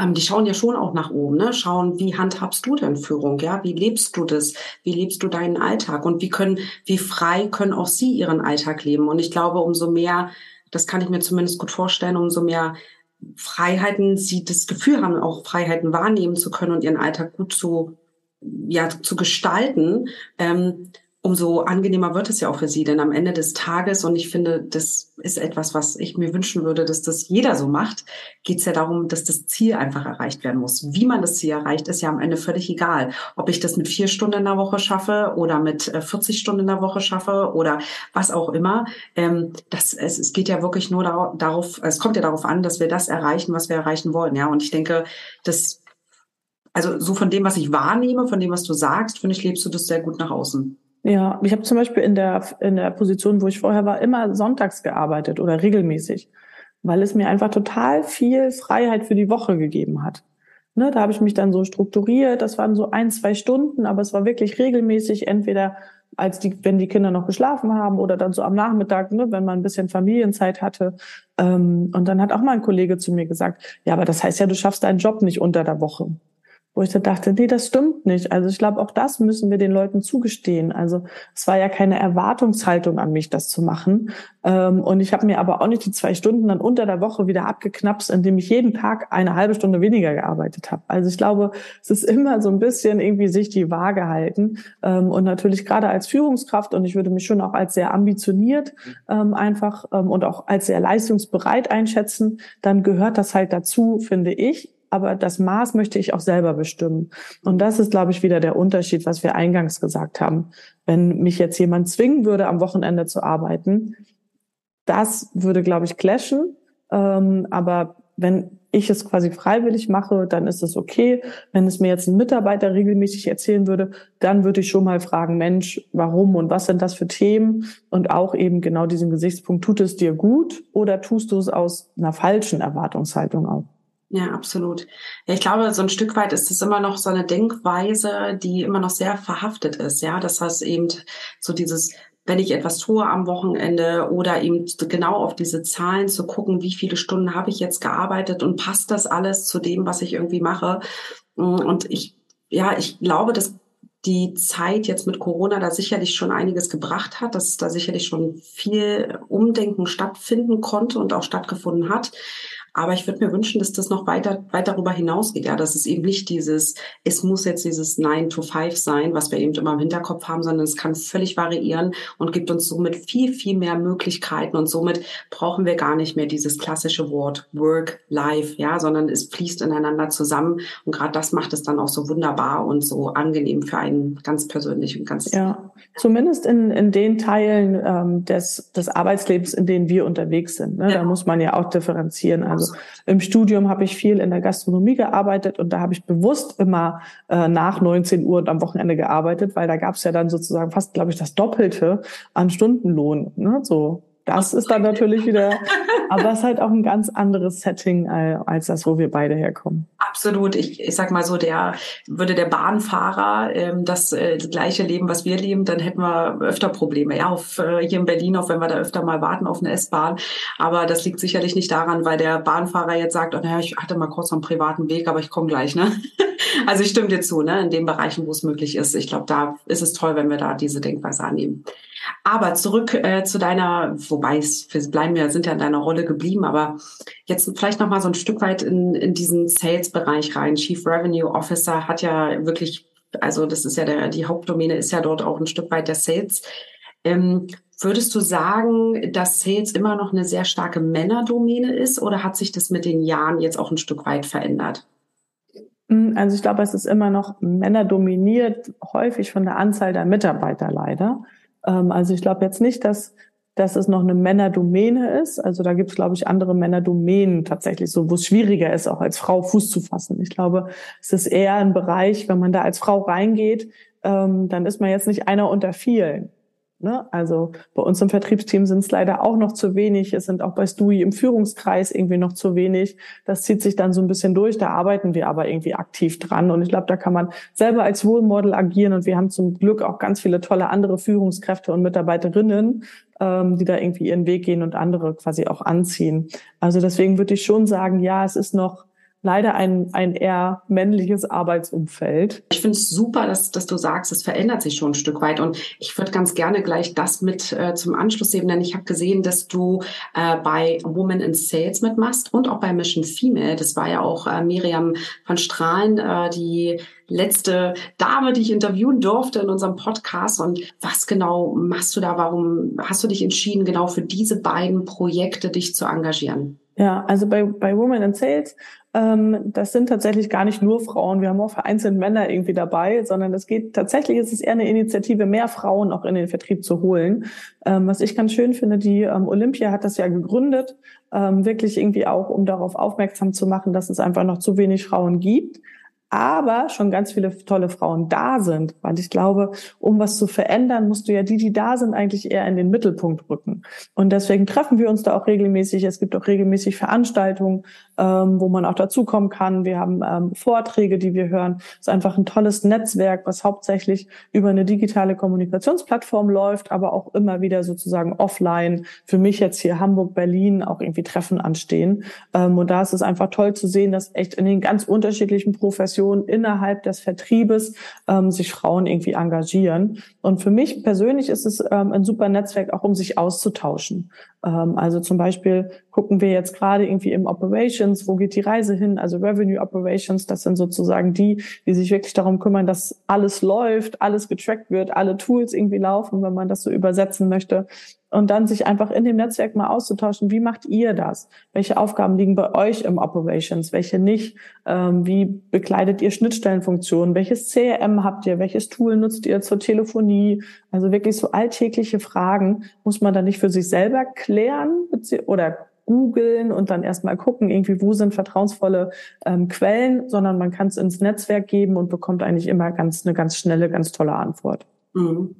die schauen ja schon auch nach oben, ne? Schauen, wie handhabst du denn Führung, ja? Wie lebst du das? Wie lebst du deinen Alltag? Und wie können, wie frei können auch sie ihren Alltag leben? Und ich glaube, umso mehr, das kann ich mir zumindest gut vorstellen, umso mehr Freiheiten sie das Gefühl haben, auch Freiheiten wahrnehmen zu können und ihren Alltag gut zu, ja, zu gestalten, ähm, umso angenehmer wird es ja auch für sie. Denn am Ende des Tages, und ich finde, das ist etwas, was ich mir wünschen würde, dass das jeder so macht, geht es ja darum, dass das Ziel einfach erreicht werden muss. Wie man das Ziel erreicht, ist ja am Ende völlig egal. Ob ich das mit vier Stunden in der Woche schaffe oder mit 40 äh, Stunden in der Woche schaffe oder was auch immer. Ähm, das, es, es geht ja wirklich nur darauf, es kommt ja darauf an, dass wir das erreichen, was wir erreichen wollen. Ja, und ich denke, das also so von dem, was ich wahrnehme, von dem, was du sagst, finde ich, lebst du das sehr gut nach außen. Ja, ich habe zum Beispiel in der, in der Position, wo ich vorher war, immer sonntags gearbeitet oder regelmäßig, weil es mir einfach total viel Freiheit für die Woche gegeben hat. Ne, da habe ich mich dann so strukturiert, das waren so ein, zwei Stunden, aber es war wirklich regelmäßig, entweder als die, wenn die Kinder noch geschlafen haben oder dann so am Nachmittag, ne, wenn man ein bisschen Familienzeit hatte. Ähm, und dann hat auch mal ein Kollege zu mir gesagt, ja, aber das heißt ja, du schaffst deinen Job nicht unter der Woche wo ich da dachte, nee, das stimmt nicht. Also ich glaube, auch das müssen wir den Leuten zugestehen. Also es war ja keine Erwartungshaltung an mich, das zu machen. Ähm, und ich habe mir aber auch nicht die zwei Stunden dann unter der Woche wieder abgeknapst, indem ich jeden Tag eine halbe Stunde weniger gearbeitet habe. Also ich glaube, es ist immer so ein bisschen irgendwie sich die Waage halten. Ähm, und natürlich gerade als Führungskraft, und ich würde mich schon auch als sehr ambitioniert ähm, einfach und auch als sehr leistungsbereit einschätzen, dann gehört das halt dazu, finde ich, aber das Maß möchte ich auch selber bestimmen. Und das ist, glaube ich, wieder der Unterschied, was wir eingangs gesagt haben. Wenn mich jetzt jemand zwingen würde, am Wochenende zu arbeiten, das würde, glaube ich, clashen. Ähm, aber wenn ich es quasi freiwillig mache, dann ist es okay. Wenn es mir jetzt ein Mitarbeiter regelmäßig erzählen würde, dann würde ich schon mal fragen, Mensch, warum und was sind das für Themen? Und auch eben genau diesen Gesichtspunkt, tut es dir gut oder tust du es aus einer falschen Erwartungshaltung auch? Ja, absolut. Ja, ich glaube, so ein Stück weit ist es immer noch so eine Denkweise, die immer noch sehr verhaftet ist. Ja, das heißt eben so dieses, wenn ich etwas tue am Wochenende oder eben genau auf diese Zahlen zu gucken, wie viele Stunden habe ich jetzt gearbeitet und passt das alles zu dem, was ich irgendwie mache. Und ich, ja, ich glaube, dass die Zeit jetzt mit Corona da sicherlich schon einiges gebracht hat, dass da sicherlich schon viel Umdenken stattfinden konnte und auch stattgefunden hat. Aber ich würde mir wünschen, dass das noch weiter, weit darüber hinausgeht. Ja, dass es eben nicht dieses, es muss jetzt dieses 9 to 5 sein, was wir eben immer im Hinterkopf haben, sondern es kann völlig variieren und gibt uns somit viel, viel mehr Möglichkeiten. Und somit brauchen wir gar nicht mehr dieses klassische Wort Work, Life, ja, sondern es fließt ineinander zusammen. Und gerade das macht es dann auch so wunderbar und so angenehm für einen ganz persönlich und ganz. Ja, zumindest in, in den Teilen ähm, des, des Arbeitslebens, in denen wir unterwegs sind. Ne? Ja. Da muss man ja auch differenzieren. Also also im Studium habe ich viel in der Gastronomie gearbeitet und da habe ich bewusst immer äh, nach 19 Uhr und am Wochenende gearbeitet, weil da gab es ja dann sozusagen fast, glaube ich, das Doppelte an Stundenlohn. Ne? So das ist dann natürlich wieder, aber es ist halt auch ein ganz anderes Setting äh, als das, wo wir beide herkommen. Absolut. Ich, ich sag mal so, der würde der Bahnfahrer ähm, das, äh, gleiche leben, was wir leben, dann hätten wir öfter Probleme. Ja, auf, äh, hier in Berlin, auch wenn wir da öfter mal warten auf eine S-Bahn. Aber das liegt sicherlich nicht daran, weil der Bahnfahrer jetzt sagt, oh, naja, ich hatte mal kurz einen privaten Weg, aber ich komme gleich. Ne? Also ich stimme dir zu, ne? in den Bereichen, wo es möglich ist. Ich glaube, da ist es toll, wenn wir da diese Denkweise annehmen. Aber zurück äh, zu deiner, wobei es, wir bleiben ja, sind ja in deiner Rolle geblieben, aber jetzt vielleicht noch mal so ein Stück weit in, in diesen Sales-Bereich rein. Chief Revenue Officer hat ja wirklich, also das ist ja der, die Hauptdomäne ist ja dort auch ein Stück weit der Sales. Ähm, würdest du sagen, dass Sales immer noch eine sehr starke Männerdomäne ist oder hat sich das mit den Jahren jetzt auch ein Stück weit verändert? Hm, also ich glaube, es ist immer noch männerdominiert, häufig von der Anzahl der Mitarbeiter leider. Ähm, also ich glaube jetzt nicht, dass, dass es noch eine Männerdomäne ist. Also da gibt es, glaube ich, andere Männerdomänen tatsächlich, so wo es schwieriger ist, auch als Frau Fuß zu fassen. Ich glaube, es ist eher ein Bereich, wenn man da als Frau reingeht, ähm, dann ist man jetzt nicht einer unter vielen. Ne? Also bei uns im Vertriebsteam sind es leider auch noch zu wenig. Es sind auch bei Stui im Führungskreis irgendwie noch zu wenig. Das zieht sich dann so ein bisschen durch. Da arbeiten wir aber irgendwie aktiv dran. Und ich glaube, da kann man selber als Role Model agieren. Und wir haben zum Glück auch ganz viele tolle andere Führungskräfte und Mitarbeiterinnen, ähm, die da irgendwie ihren Weg gehen und andere quasi auch anziehen. Also deswegen würde ich schon sagen, ja, es ist noch leider ein, ein eher männliches Arbeitsumfeld. Ich finde es super, dass, dass du sagst, es verändert sich schon ein Stück weit. Und ich würde ganz gerne gleich das mit äh, zum Anschluss nehmen, denn ich habe gesehen, dass du äh, bei Women in Sales mitmachst und auch bei Mission Female. Das war ja auch äh, Miriam van Strahlen, äh, die letzte Dame, die ich interviewen durfte in unserem Podcast. Und was genau machst du da? Warum hast du dich entschieden, genau für diese beiden Projekte dich zu engagieren? Ja, also bei, bei Women in Sales das sind tatsächlich gar nicht nur Frauen. Wir haben auch vereinzelt Männer irgendwie dabei, sondern es geht tatsächlich, ist es eher eine Initiative, mehr Frauen auch in den Vertrieb zu holen. Ähm, was ich ganz schön finde, die ähm, Olympia hat das ja gegründet, ähm, wirklich irgendwie auch, um darauf aufmerksam zu machen, dass es einfach noch zu wenig Frauen gibt aber schon ganz viele tolle Frauen da sind. Weil ich glaube, um was zu verändern, musst du ja die, die da sind, eigentlich eher in den Mittelpunkt rücken. Und deswegen treffen wir uns da auch regelmäßig. Es gibt auch regelmäßig Veranstaltungen, ähm, wo man auch dazukommen kann. Wir haben ähm, Vorträge, die wir hören. Es ist einfach ein tolles Netzwerk, was hauptsächlich über eine digitale Kommunikationsplattform läuft, aber auch immer wieder sozusagen offline. Für mich jetzt hier Hamburg, Berlin auch irgendwie Treffen anstehen. Ähm, und da ist es einfach toll zu sehen, dass echt in den ganz unterschiedlichen Professionen Position innerhalb des Vertriebes ähm, sich Frauen irgendwie engagieren. Und für mich persönlich ist es ähm, ein super Netzwerk, auch um sich auszutauschen. Ähm, also zum Beispiel gucken wir jetzt gerade irgendwie im Operations, wo geht die Reise hin? Also Revenue Operations, das sind sozusagen die, die sich wirklich darum kümmern, dass alles läuft, alles getrackt wird, alle Tools irgendwie laufen, wenn man das so übersetzen möchte und dann sich einfach in dem Netzwerk mal auszutauschen, wie macht ihr das? Welche Aufgaben liegen bei euch im Operations, welche nicht? Ähm, wie bekleidet ihr Schnittstellenfunktionen? Welches CRM habt ihr? Welches Tool nutzt ihr zur Telefonie? Also wirklich so alltägliche Fragen muss man dann nicht für sich selber klären oder googeln und dann erstmal gucken, irgendwie, wo sind vertrauensvolle ähm, Quellen, sondern man kann es ins Netzwerk geben und bekommt eigentlich immer ganz eine ganz schnelle, ganz tolle Antwort. Mhm.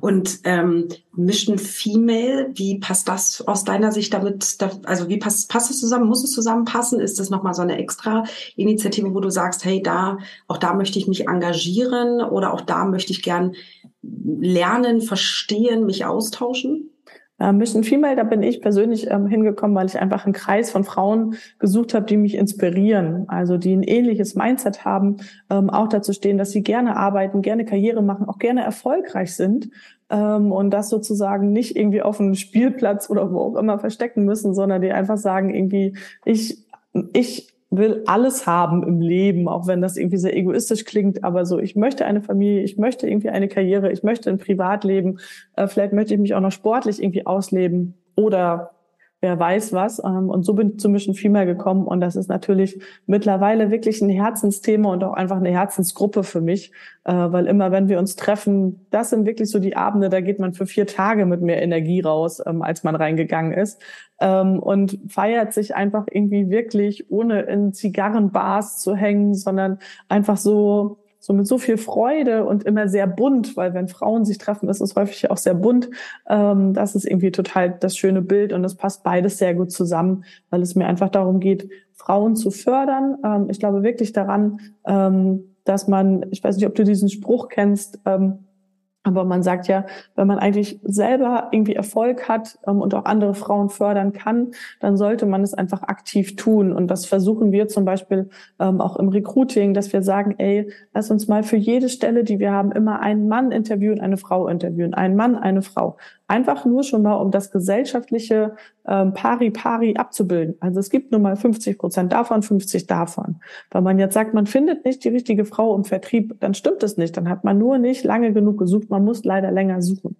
Und ähm, Mission Female, wie passt das aus deiner Sicht damit? Also wie passt, passt es zusammen? Muss es zusammenpassen? Ist das nochmal so eine extra Initiative, wo du sagst, hey, da, auch da möchte ich mich engagieren oder auch da möchte ich gern lernen, verstehen, mich austauschen? Äh, Mission Female, da bin ich persönlich ähm, hingekommen, weil ich einfach einen Kreis von Frauen gesucht habe, die mich inspirieren, also die ein ähnliches Mindset haben, ähm, auch dazu stehen, dass sie gerne arbeiten, gerne Karriere machen, auch gerne erfolgreich sind ähm, und das sozusagen nicht irgendwie auf einem Spielplatz oder wo auch immer verstecken müssen, sondern die einfach sagen irgendwie, ich ich will alles haben im Leben, auch wenn das irgendwie sehr egoistisch klingt, aber so, ich möchte eine Familie, ich möchte irgendwie eine Karriere, ich möchte ein Privatleben, äh, vielleicht möchte ich mich auch noch sportlich irgendwie ausleben oder wer weiß was. Ähm, und so bin ich zu Mission Female gekommen. Und das ist natürlich mittlerweile wirklich ein Herzensthema und auch einfach eine Herzensgruppe für mich. Äh, weil immer, wenn wir uns treffen, das sind wirklich so die Abende, da geht man für vier Tage mit mehr Energie raus, ähm, als man reingegangen ist. Ähm, und feiert sich einfach irgendwie wirklich, ohne in Zigarrenbars zu hängen, sondern einfach so so mit so viel Freude und immer sehr bunt, weil wenn Frauen sich treffen, ist es häufig auch sehr bunt. Ähm, das ist irgendwie total das schöne Bild und es passt beides sehr gut zusammen, weil es mir einfach darum geht, Frauen zu fördern. Ähm, ich glaube wirklich daran, ähm, dass man, ich weiß nicht, ob du diesen Spruch kennst, ähm, aber man sagt ja, wenn man eigentlich selber irgendwie Erfolg hat ähm, und auch andere Frauen fördern kann, dann sollte man es einfach aktiv tun. Und das versuchen wir zum Beispiel ähm, auch im Recruiting, dass wir sagen, ey, lass uns mal für jede Stelle, die wir haben, immer einen Mann interviewen, eine Frau interviewen, einen Mann, eine Frau. Einfach nur schon mal, um das gesellschaftliche ähm, Pari-Pari abzubilden. Also es gibt nur mal 50 Prozent davon, 50 davon. Wenn man jetzt sagt, man findet nicht die richtige Frau im Vertrieb, dann stimmt es nicht. Dann hat man nur nicht lange genug gesucht. Man muss leider länger suchen.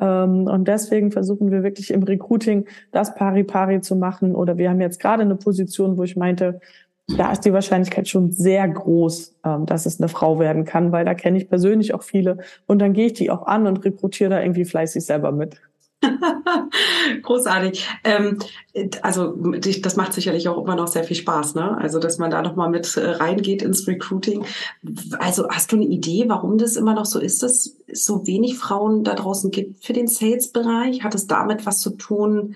Ähm, und deswegen versuchen wir wirklich im Recruiting das Pari-Pari zu machen. Oder wir haben jetzt gerade eine Position, wo ich meinte, da ist die Wahrscheinlichkeit schon sehr groß, ähm, dass es eine Frau werden kann, weil da kenne ich persönlich auch viele. Und dann gehe ich die auch an und rekrutiere da irgendwie fleißig selber mit. Großartig. Ähm, also das macht sicherlich auch immer noch sehr viel Spaß, ne? Also dass man da noch mal mit äh, reingeht ins Recruiting. Also hast du eine Idee, warum das immer noch so ist, dass es so wenig Frauen da draußen gibt für den Sales-Bereich? Hat es damit was zu tun,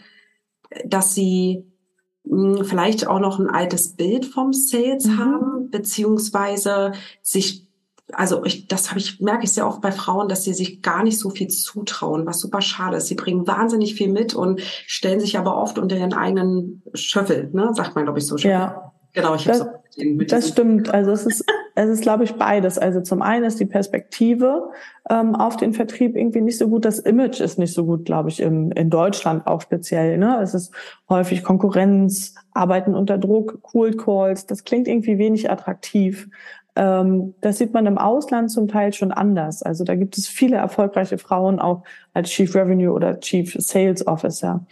dass sie hm, vielleicht auch noch ein altes Bild vom Sales mhm. haben, beziehungsweise sich, also ich, das habe ich, merke ich sehr oft bei Frauen, dass sie sich gar nicht so viel zutrauen, was super schade ist. Sie bringen wahnsinnig viel mit und stellen sich aber oft unter ihren eigenen Schöffel, ne? sagt man, glaube ich, so. Schöffel. Ja. Genau, ich habe so das stimmt. Also es ist, es ist, glaube ich, beides. Also zum einen ist die Perspektive ähm, auf den Vertrieb irgendwie nicht so gut. Das Image ist nicht so gut, glaube ich, im, in Deutschland auch speziell. Ne? Es ist häufig Konkurrenz, Arbeiten unter Druck, Cold Calls. Das klingt irgendwie wenig attraktiv. Ähm, das sieht man im Ausland zum Teil schon anders. Also da gibt es viele erfolgreiche Frauen auch als Chief Revenue oder Chief Sales Officer.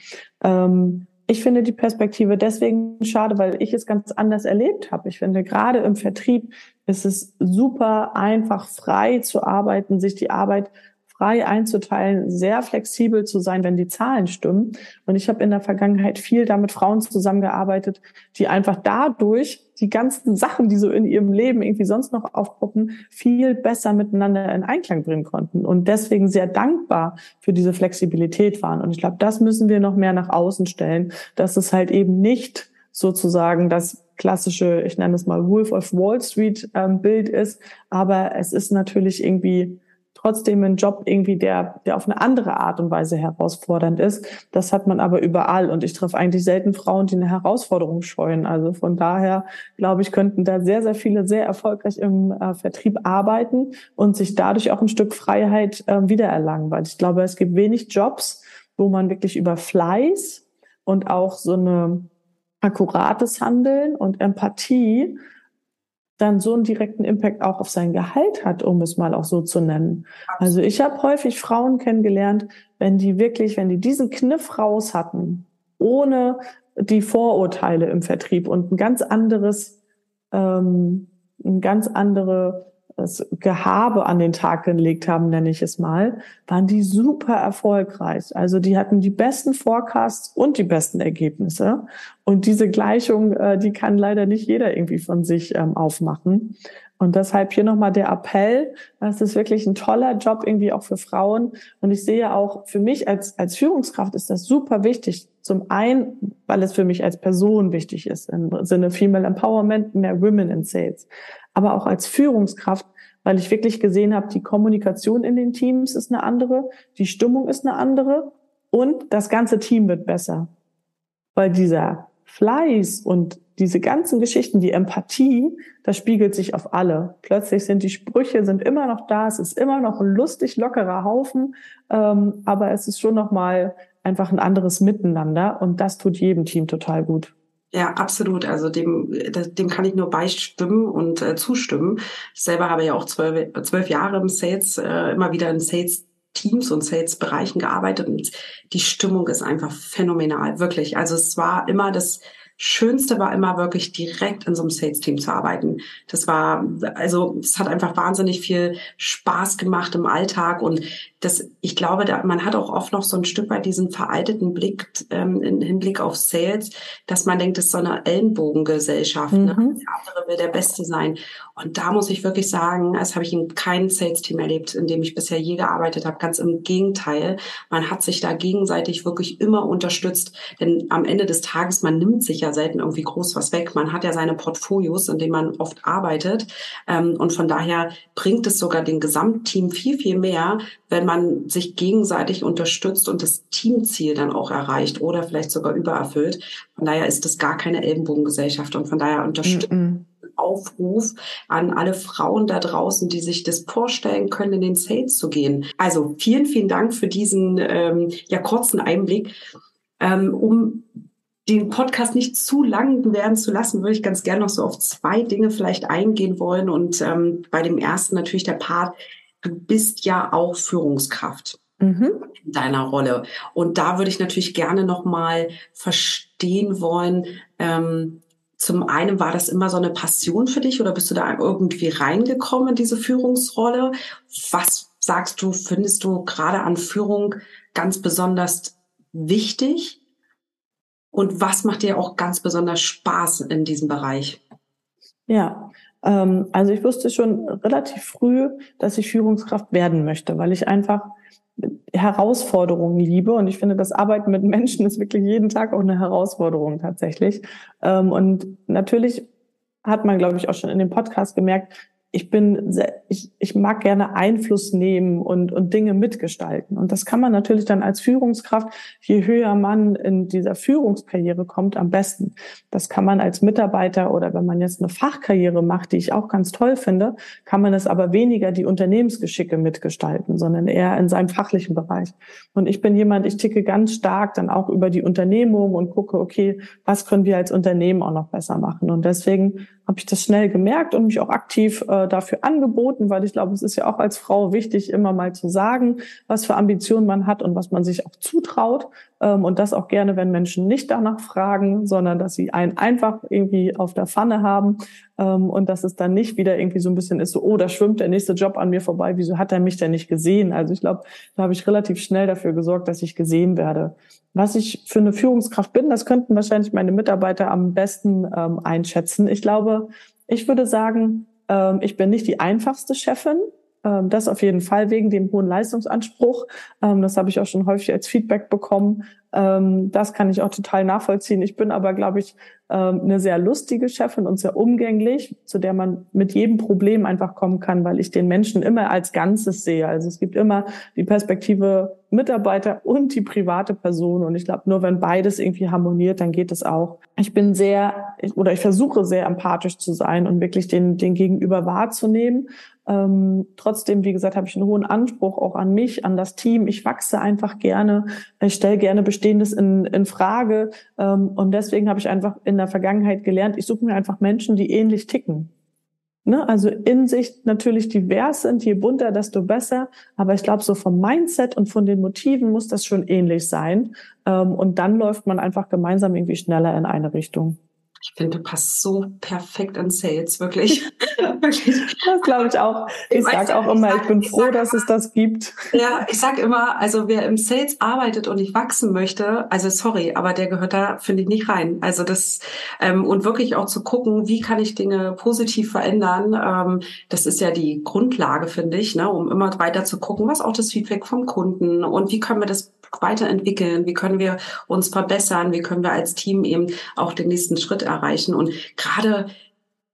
Ähm, ich finde die Perspektive deswegen schade, weil ich es ganz anders erlebt habe. Ich finde, gerade im Vertrieb ist es super einfach, frei zu arbeiten, sich die Arbeit frei einzuteilen, sehr flexibel zu sein, wenn die Zahlen stimmen. Und ich habe in der Vergangenheit viel damit Frauen zusammengearbeitet, die einfach dadurch die ganzen Sachen, die so in ihrem Leben irgendwie sonst noch aufpoppen, viel besser miteinander in Einklang bringen konnten und deswegen sehr dankbar für diese Flexibilität waren. Und ich glaube, das müssen wir noch mehr nach außen stellen, dass es halt eben nicht sozusagen das klassische, ich nenne es mal Wolf of Wall Street ähm, Bild ist, aber es ist natürlich irgendwie trotzdem ein Job irgendwie, der, der auf eine andere Art und Weise herausfordernd ist. Das hat man aber überall und ich treffe eigentlich selten Frauen, die eine Herausforderung scheuen. Also von daher glaube ich, könnten da sehr, sehr viele sehr erfolgreich im äh, Vertrieb arbeiten und sich dadurch auch ein Stück Freiheit äh, wiedererlangen, weil ich glaube, es gibt wenig Jobs, wo man wirklich über Fleiß und auch so eine akkurates Handeln und Empathie dann so einen direkten Impact auch auf sein Gehalt hat, um es mal auch so zu nennen. Also ich habe häufig Frauen kennengelernt, wenn die wirklich, wenn die diesen Kniff raus hatten, ohne die Vorurteile im Vertrieb und ein ganz anderes, ähm, ein ganz andere das Gehabe an den Tag gelegt haben, nenne ich es mal, waren die super erfolgreich. Also die hatten die besten Forecasts und die besten Ergebnisse. Und diese Gleichung, äh, die kann leider nicht jeder irgendwie von sich ähm, aufmachen. Und deshalb hier nochmal der Appell. Das ist wirklich ein toller Job irgendwie auch für Frauen. Und ich sehe auch für mich als, als Führungskraft ist das super wichtig. Zum einen, weil es für mich als Person wichtig ist, im Sinne Female Empowerment, mehr Women in Sales. Aber auch als Führungskraft, weil ich wirklich gesehen habe, die Kommunikation in den Teams ist eine andere, die Stimmung ist eine andere und das ganze Team wird besser. Weil dieser Fleiß und diese ganzen Geschichten, die Empathie, das spiegelt sich auf alle. Plötzlich sind die Sprüche sind immer noch da, es ist immer noch ein lustig lockerer Haufen, ähm, aber es ist schon noch mal einfach ein anderes Miteinander und das tut jedem Team total gut. Ja, absolut. Also dem, dem kann ich nur beistimmen und äh, zustimmen. Ich selber habe ja auch zwölf, zwölf Jahre im Sales, äh, immer wieder in Sales Teams und Sales-Bereichen gearbeitet und die Stimmung ist einfach phänomenal, wirklich. Also es war immer das Schönste war immer wirklich direkt in so einem Sales-Team zu arbeiten. Das war, also es hat einfach wahnsinnig viel Spaß gemacht im Alltag und das, ich glaube, da, man hat auch oft noch so ein Stück weit diesen veralteten Blick ähm, im Hinblick auf Sales, dass man denkt, es ist so eine Ellenbogengesellschaft. Ne? Mhm. Ne? Der andere will der Beste sein. Und da muss ich wirklich sagen, das habe ich in keinem Sales-Team erlebt, in dem ich bisher je gearbeitet habe. Ganz im Gegenteil. Man hat sich da gegenseitig wirklich immer unterstützt. Denn am Ende des Tages, man nimmt sich ja selten irgendwie groß was weg. Man hat ja seine Portfolios, in denen man oft arbeitet. Ähm, und von daher bringt es sogar dem Gesamtteam viel, viel mehr, wenn man sich gegenseitig unterstützt und das Teamziel dann auch erreicht oder vielleicht sogar übererfüllt. Von daher ist das gar keine Ellenbogengesellschaft und von daher unterstützt mm -mm. Aufruf an alle Frauen da draußen, die sich das vorstellen können, in den Sales zu gehen. Also vielen, vielen Dank für diesen ähm, ja kurzen Einblick. Ähm, um den Podcast nicht zu lang werden zu lassen, würde ich ganz gerne noch so auf zwei Dinge vielleicht eingehen wollen. Und ähm, bei dem ersten natürlich der Part, du bist ja auch Führungskraft mhm. in deiner Rolle. Und da würde ich natürlich gerne nochmal verstehen wollen, ähm, zum einen war das immer so eine Passion für dich oder bist du da irgendwie reingekommen in diese Führungsrolle? Was sagst du, findest du gerade an Führung ganz besonders wichtig? Und was macht dir auch ganz besonders Spaß in diesem Bereich? Ja, also ich wusste schon relativ früh, dass ich Führungskraft werden möchte, weil ich einfach Herausforderungen liebe und ich finde, das Arbeiten mit Menschen ist wirklich jeden Tag auch eine Herausforderung tatsächlich. Ähm, und natürlich hat man, glaube ich, auch schon in dem Podcast gemerkt, ich bin, sehr, ich, ich mag gerne Einfluss nehmen und, und Dinge mitgestalten. Und das kann man natürlich dann als Führungskraft, je höher man in dieser Führungskarriere kommt, am besten. Das kann man als Mitarbeiter oder wenn man jetzt eine Fachkarriere macht, die ich auch ganz toll finde, kann man es aber weniger die Unternehmensgeschicke mitgestalten, sondern eher in seinem fachlichen Bereich. Und ich bin jemand, ich ticke ganz stark dann auch über die Unternehmung und gucke, okay, was können wir als Unternehmen auch noch besser machen? Und deswegen habe ich das schnell gemerkt und mich auch aktiv äh, dafür angeboten, weil ich glaube, es ist ja auch als Frau wichtig, immer mal zu sagen, was für Ambitionen man hat und was man sich auch zutraut. Ähm, und das auch gerne, wenn Menschen nicht danach fragen, sondern dass sie einen einfach irgendwie auf der Pfanne haben ähm, und dass es dann nicht wieder irgendwie so ein bisschen ist, so, oh, da schwimmt der nächste Job an mir vorbei, wieso hat er mich denn nicht gesehen? Also ich glaube, da habe ich relativ schnell dafür gesorgt, dass ich gesehen werde. Was ich für eine Führungskraft bin, das könnten wahrscheinlich meine Mitarbeiter am besten ähm, einschätzen. Ich glaube, ich würde sagen, ähm, ich bin nicht die einfachste Chefin. Ähm, das auf jeden Fall wegen dem hohen Leistungsanspruch. Ähm, das habe ich auch schon häufig als Feedback bekommen. Ähm, das kann ich auch total nachvollziehen. Ich bin aber, glaube ich, eine sehr lustige Chefin und sehr umgänglich, zu der man mit jedem Problem einfach kommen kann, weil ich den Menschen immer als Ganzes sehe. Also es gibt immer die Perspektive Mitarbeiter und die private Person. Und ich glaube, nur wenn beides irgendwie harmoniert, dann geht es auch. Ich bin sehr, oder ich versuche sehr empathisch zu sein und wirklich den, den Gegenüber wahrzunehmen ähm, trotzdem, wie gesagt, habe ich einen hohen Anspruch auch an mich, an das Team. Ich wachse einfach gerne. Ich stelle gerne Bestehendes in, in Frage. Ähm, und deswegen habe ich einfach in der Vergangenheit gelernt, ich suche mir einfach Menschen, die ähnlich ticken. Ne? Also in sich natürlich divers sind, je bunter, desto besser. Aber ich glaube, so vom Mindset und von den Motiven muss das schon ähnlich sein. Ähm, und dann läuft man einfach gemeinsam irgendwie schneller in eine Richtung. Ich finde, du passt so perfekt in Sales, wirklich. Das glaube ich auch. Ich sage auch immer, ich bin froh, dass es das gibt. Ja, ich sage immer, also wer im Sales arbeitet und nicht wachsen möchte, also sorry, aber der gehört da, finde ich, nicht rein. Also das, ähm, und wirklich auch zu gucken, wie kann ich Dinge positiv verändern, ähm, das ist ja die Grundlage, finde ich, ne, um immer weiter zu gucken, was auch das Feedback vom Kunden und wie können wir das weiterentwickeln, wie können wir uns verbessern, wie können wir als Team eben auch den nächsten Schritt erreichen. Und gerade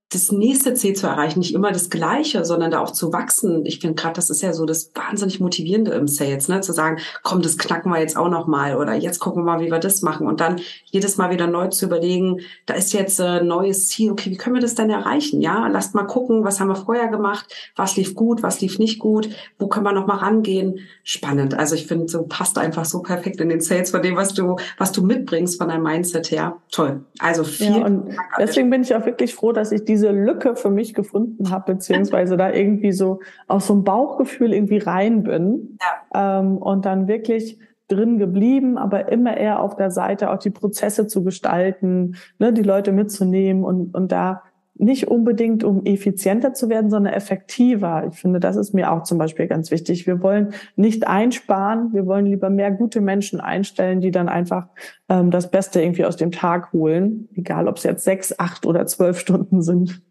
das nächste Ziel zu erreichen, nicht immer das Gleiche, sondern da auch zu wachsen. Ich finde gerade, das ist ja so das wahnsinnig motivierende im Sales, ne, zu sagen, komm, das knacken wir jetzt auch noch mal oder jetzt gucken wir mal, wie wir das machen und dann jedes Mal wieder neu zu überlegen, da ist jetzt ein neues Ziel, okay, wie können wir das denn erreichen? Ja, lasst mal gucken, was haben wir vorher gemacht, was lief gut, was lief nicht gut, wo können wir noch mal rangehen? Spannend. Also ich finde, so passt einfach so perfekt in den Sales von dem, was du, was du mitbringst von deinem Mindset her. Toll. Also viel. Ja, und deswegen bin ich auch wirklich froh, dass ich die diese Lücke für mich gefunden habe, beziehungsweise da irgendwie so aus so einem Bauchgefühl irgendwie rein bin ja. ähm, und dann wirklich drin geblieben, aber immer eher auf der Seite auch die Prozesse zu gestalten, ne, die Leute mitzunehmen und, und da nicht unbedingt, um effizienter zu werden, sondern effektiver. Ich finde, das ist mir auch zum Beispiel ganz wichtig. Wir wollen nicht einsparen, wir wollen lieber mehr gute Menschen einstellen, die dann einfach ähm, das Beste irgendwie aus dem Tag holen, egal ob es jetzt sechs, acht oder zwölf Stunden sind.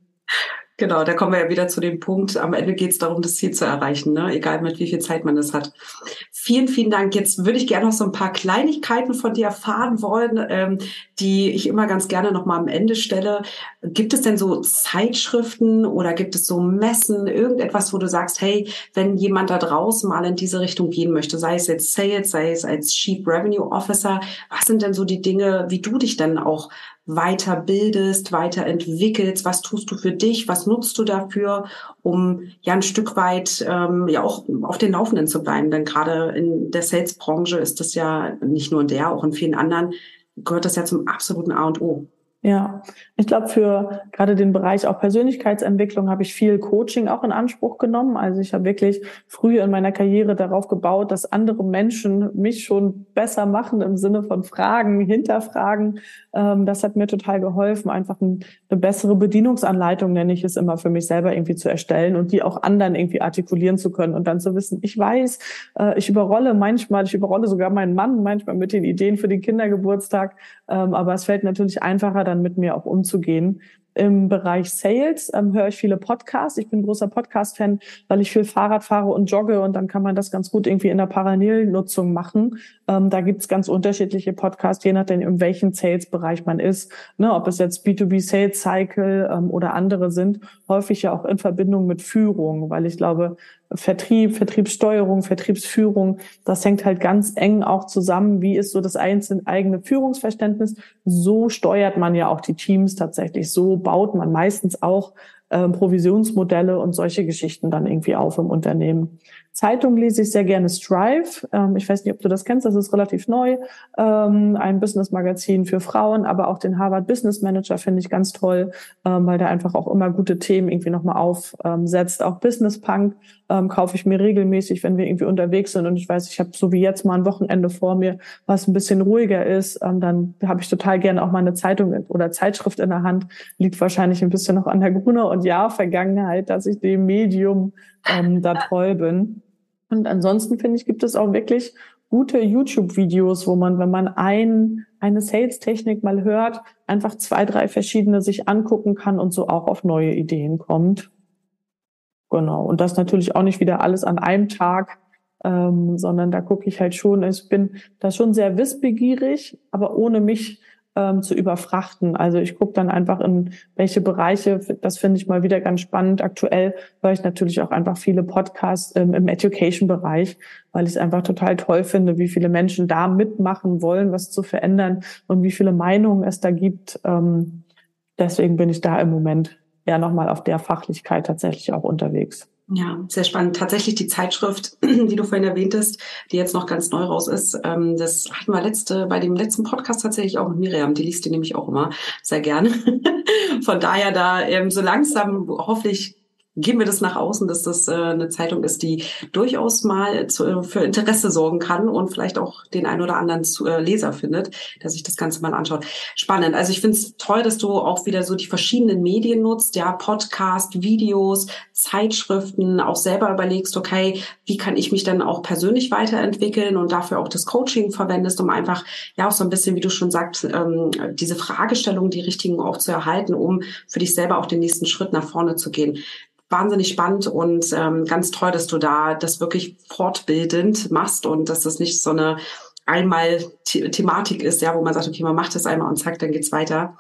Genau, da kommen wir ja wieder zu dem Punkt. Am Ende geht es darum, das Ziel zu erreichen, ne? egal mit wie viel Zeit man es hat. Vielen, vielen Dank. Jetzt würde ich gerne noch so ein paar Kleinigkeiten von dir erfahren wollen, ähm, die ich immer ganz gerne noch mal am Ende stelle. Gibt es denn so Zeitschriften oder gibt es so Messen, irgendetwas, wo du sagst, hey, wenn jemand da draußen mal in diese Richtung gehen möchte, sei es jetzt Sales, sei es als Chief Revenue Officer, was sind denn so die Dinge, wie du dich dann auch weiterbildest, weiterentwickelst, was tust du für dich, was nutzt du dafür, um ja ein Stück weit ähm, ja auch auf den Laufenden zu bleiben. Denn gerade in der Sales-Branche ist das ja nicht nur in der, auch in vielen anderen, gehört das ja zum absoluten A und O. Ja, ich glaube, für gerade den Bereich auch Persönlichkeitsentwicklung habe ich viel Coaching auch in Anspruch genommen. Also ich habe wirklich früh in meiner Karriere darauf gebaut, dass andere Menschen mich schon besser machen im Sinne von Fragen, hinterfragen. Ähm, das hat mir total geholfen, einfach eine bessere Bedienungsanleitung, nenne ich es immer, für mich selber irgendwie zu erstellen und die auch anderen irgendwie artikulieren zu können und dann zu wissen, ich weiß, äh, ich überrolle manchmal, ich überrolle sogar meinen Mann manchmal mit den Ideen für den Kindergeburtstag, ähm, aber es fällt natürlich einfacher, dann mit mir auch umzugehen. Im Bereich Sales ähm, höre ich viele Podcasts. Ich bin großer Podcast-Fan, weil ich viel Fahrrad fahre und jogge und dann kann man das ganz gut irgendwie in der Parallelnutzung machen. Ähm, da gibt's ganz unterschiedliche Podcasts, je nachdem, in welchem Sales-Bereich man ist. Ne, ob es jetzt B2B Sales Cycle ähm, oder andere sind, häufig ja auch in Verbindung mit Führung, weil ich glaube, Vertrieb, Vertriebssteuerung, Vertriebsführung, das hängt halt ganz eng auch zusammen. Wie ist so das einzelne eigene Führungsverständnis? So steuert man ja auch die Teams tatsächlich. So baut man meistens auch äh, Provisionsmodelle und solche Geschichten dann irgendwie auf im Unternehmen. Zeitung lese ich sehr gerne Strive. Ähm, ich weiß nicht, ob du das kennst, das ist relativ neu. Ähm, ein Business-Magazin für Frauen, aber auch den Harvard Business Manager finde ich ganz toll, ähm, weil der einfach auch immer gute Themen irgendwie nochmal aufsetzt. Auch Business Punk ähm, kaufe ich mir regelmäßig, wenn wir irgendwie unterwegs sind und ich weiß, ich habe so wie jetzt mal ein Wochenende vor mir, was ein bisschen ruhiger ist, ähm, dann habe ich total gerne auch mal eine Zeitung oder Zeitschrift in der Hand. Liegt wahrscheinlich ein bisschen noch an der Gruner und ja Vergangenheit, dass ich dem Medium ähm, da treu bin. Und ansonsten finde ich, gibt es auch wirklich gute YouTube-Videos, wo man, wenn man ein, eine Sales-Technik mal hört, einfach zwei, drei verschiedene sich angucken kann und so auch auf neue Ideen kommt. Genau. Und das natürlich auch nicht wieder alles an einem Tag, ähm, sondern da gucke ich halt schon, ich bin da schon sehr wissbegierig, aber ohne mich ähm, zu überfrachten. Also ich gucke dann einfach in welche Bereiche, das finde ich mal wieder ganz spannend. Aktuell höre ich natürlich auch einfach viele Podcasts ähm, im Education-Bereich, weil ich es einfach total toll finde, wie viele Menschen da mitmachen wollen, was zu verändern und wie viele Meinungen es da gibt. Ähm, deswegen bin ich da im Moment eher nochmal auf der Fachlichkeit tatsächlich auch unterwegs. Ja, sehr spannend. Tatsächlich die Zeitschrift, die du vorhin erwähntest, die jetzt noch ganz neu raus ist, ähm, das hatten wir letzte, bei dem letzten Podcast tatsächlich auch mit Miriam. Die liest die nämlich auch immer sehr gerne. Von daher da ähm, so langsam hoffentlich geben wir das nach außen, dass das äh, eine Zeitung ist, die durchaus mal zu, äh, für Interesse sorgen kann und vielleicht auch den ein oder anderen zu, äh, Leser findet, der sich das Ganze mal anschaut. Spannend. Also ich finde es toll, dass du auch wieder so die verschiedenen Medien nutzt, ja, Podcast, Videos, Zeitschriften, auch selber überlegst, okay, wie kann ich mich dann auch persönlich weiterentwickeln und dafür auch das Coaching verwendest, um einfach ja auch so ein bisschen, wie du schon sagst, ähm, diese Fragestellung, die richtigen auch zu erhalten, um für dich selber auch den nächsten Schritt nach vorne zu gehen wahnsinnig spannend und ähm, ganz toll, dass du da das wirklich fortbildend machst und dass das nicht so eine einmal The Thematik ist, ja, wo man sagt, okay, man macht das einmal und zack, dann geht's weiter.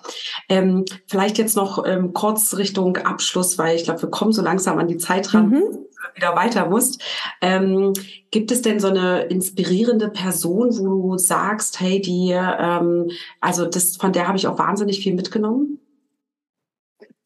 Ähm, vielleicht jetzt noch ähm, kurz Richtung Abschluss, weil ich glaube, wir kommen so langsam an die Zeit ran, mhm. wieder weiter musst. Ähm, gibt es denn so eine inspirierende Person, wo du sagst, hey, die, ähm, also das, von der habe ich auch wahnsinnig viel mitgenommen?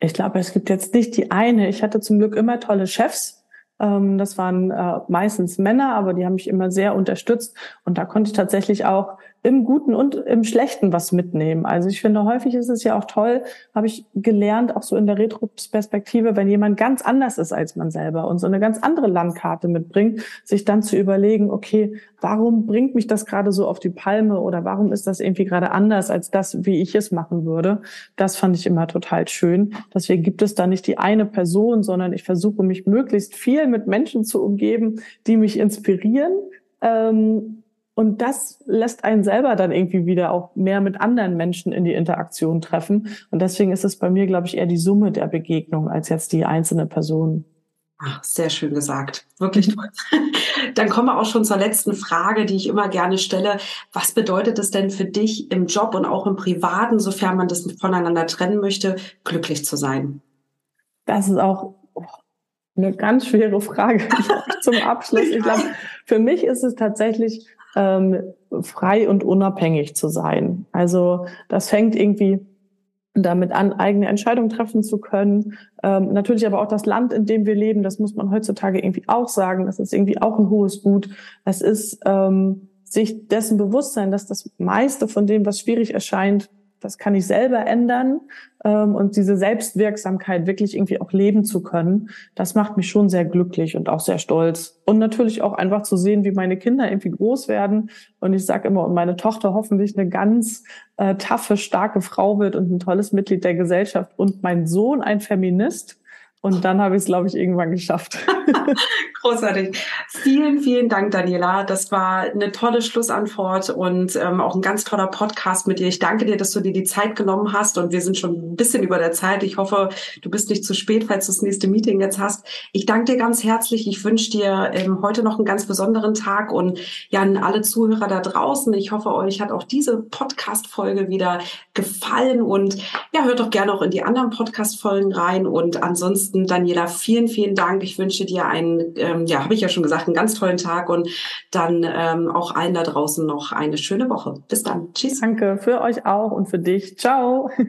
Ich glaube, es gibt jetzt nicht die eine. Ich hatte zum Glück immer tolle Chefs. Ähm, das waren äh, meistens Männer, aber die haben mich immer sehr unterstützt. Und da konnte ich tatsächlich auch im Guten und im Schlechten was mitnehmen. Also ich finde, häufig ist es ja auch toll, habe ich gelernt, auch so in der Retrospektive, wenn jemand ganz anders ist als man selber und so eine ganz andere Landkarte mitbringt, sich dann zu überlegen, okay, warum bringt mich das gerade so auf die Palme oder warum ist das irgendwie gerade anders als das, wie ich es machen würde? Das fand ich immer total schön. Deswegen gibt es da nicht die eine Person, sondern ich versuche mich möglichst viel mit Menschen zu umgeben, die mich inspirieren. Ähm, und das lässt einen selber dann irgendwie wieder auch mehr mit anderen Menschen in die Interaktion treffen. Und deswegen ist es bei mir, glaube ich, eher die Summe der Begegnung als jetzt die einzelne Person. Ach, sehr schön gesagt. Wirklich toll. Dann kommen wir auch schon zur letzten Frage, die ich immer gerne stelle. Was bedeutet es denn für dich im Job und auch im Privaten, sofern man das voneinander trennen möchte, glücklich zu sein? Das ist auch eine ganz schwere Frage zum Abschluss. Ich glaube, für mich ist es tatsächlich ähm, frei und unabhängig zu sein. Also das fängt irgendwie damit an, eigene Entscheidungen treffen zu können. Ähm, natürlich aber auch das Land, in dem wir leben, das muss man heutzutage irgendwie auch sagen, das ist irgendwie auch ein hohes Gut. Es ist ähm, sich dessen bewusst sein, dass das meiste von dem, was schwierig erscheint, das kann ich selber ändern ähm, und diese Selbstwirksamkeit wirklich irgendwie auch leben zu können, das macht mich schon sehr glücklich und auch sehr stolz. Und natürlich auch einfach zu sehen, wie meine Kinder irgendwie groß werden. Und ich sage immer, und meine Tochter hoffentlich eine ganz äh, taffe, starke Frau wird und ein tolles Mitglied der Gesellschaft und mein Sohn ein Feminist und dann habe ich es, glaube ich, irgendwann geschafft. Großartig. Vielen, vielen Dank, Daniela. Das war eine tolle Schlussantwort und ähm, auch ein ganz toller Podcast mit dir. Ich danke dir, dass du dir die Zeit genommen hast und wir sind schon ein bisschen über der Zeit. Ich hoffe, du bist nicht zu spät, falls du das nächste Meeting jetzt hast. Ich danke dir ganz herzlich. Ich wünsche dir ähm, heute noch einen ganz besonderen Tag und ja, an alle Zuhörer da draußen. Ich hoffe, euch hat auch diese Podcast-Folge wieder gefallen und ja, hört doch gerne auch in die anderen Podcast-Folgen rein und ansonsten ansonsten, Daniela, vielen, vielen Dank. Ich wünsche dir einen, ähm, ja, habe ich ja schon gesagt, einen ganz tollen Tag und dann ähm, auch allen da draußen noch eine schöne Woche. Bis dann. Tschüss. Danke für euch auch und für dich. Ciao.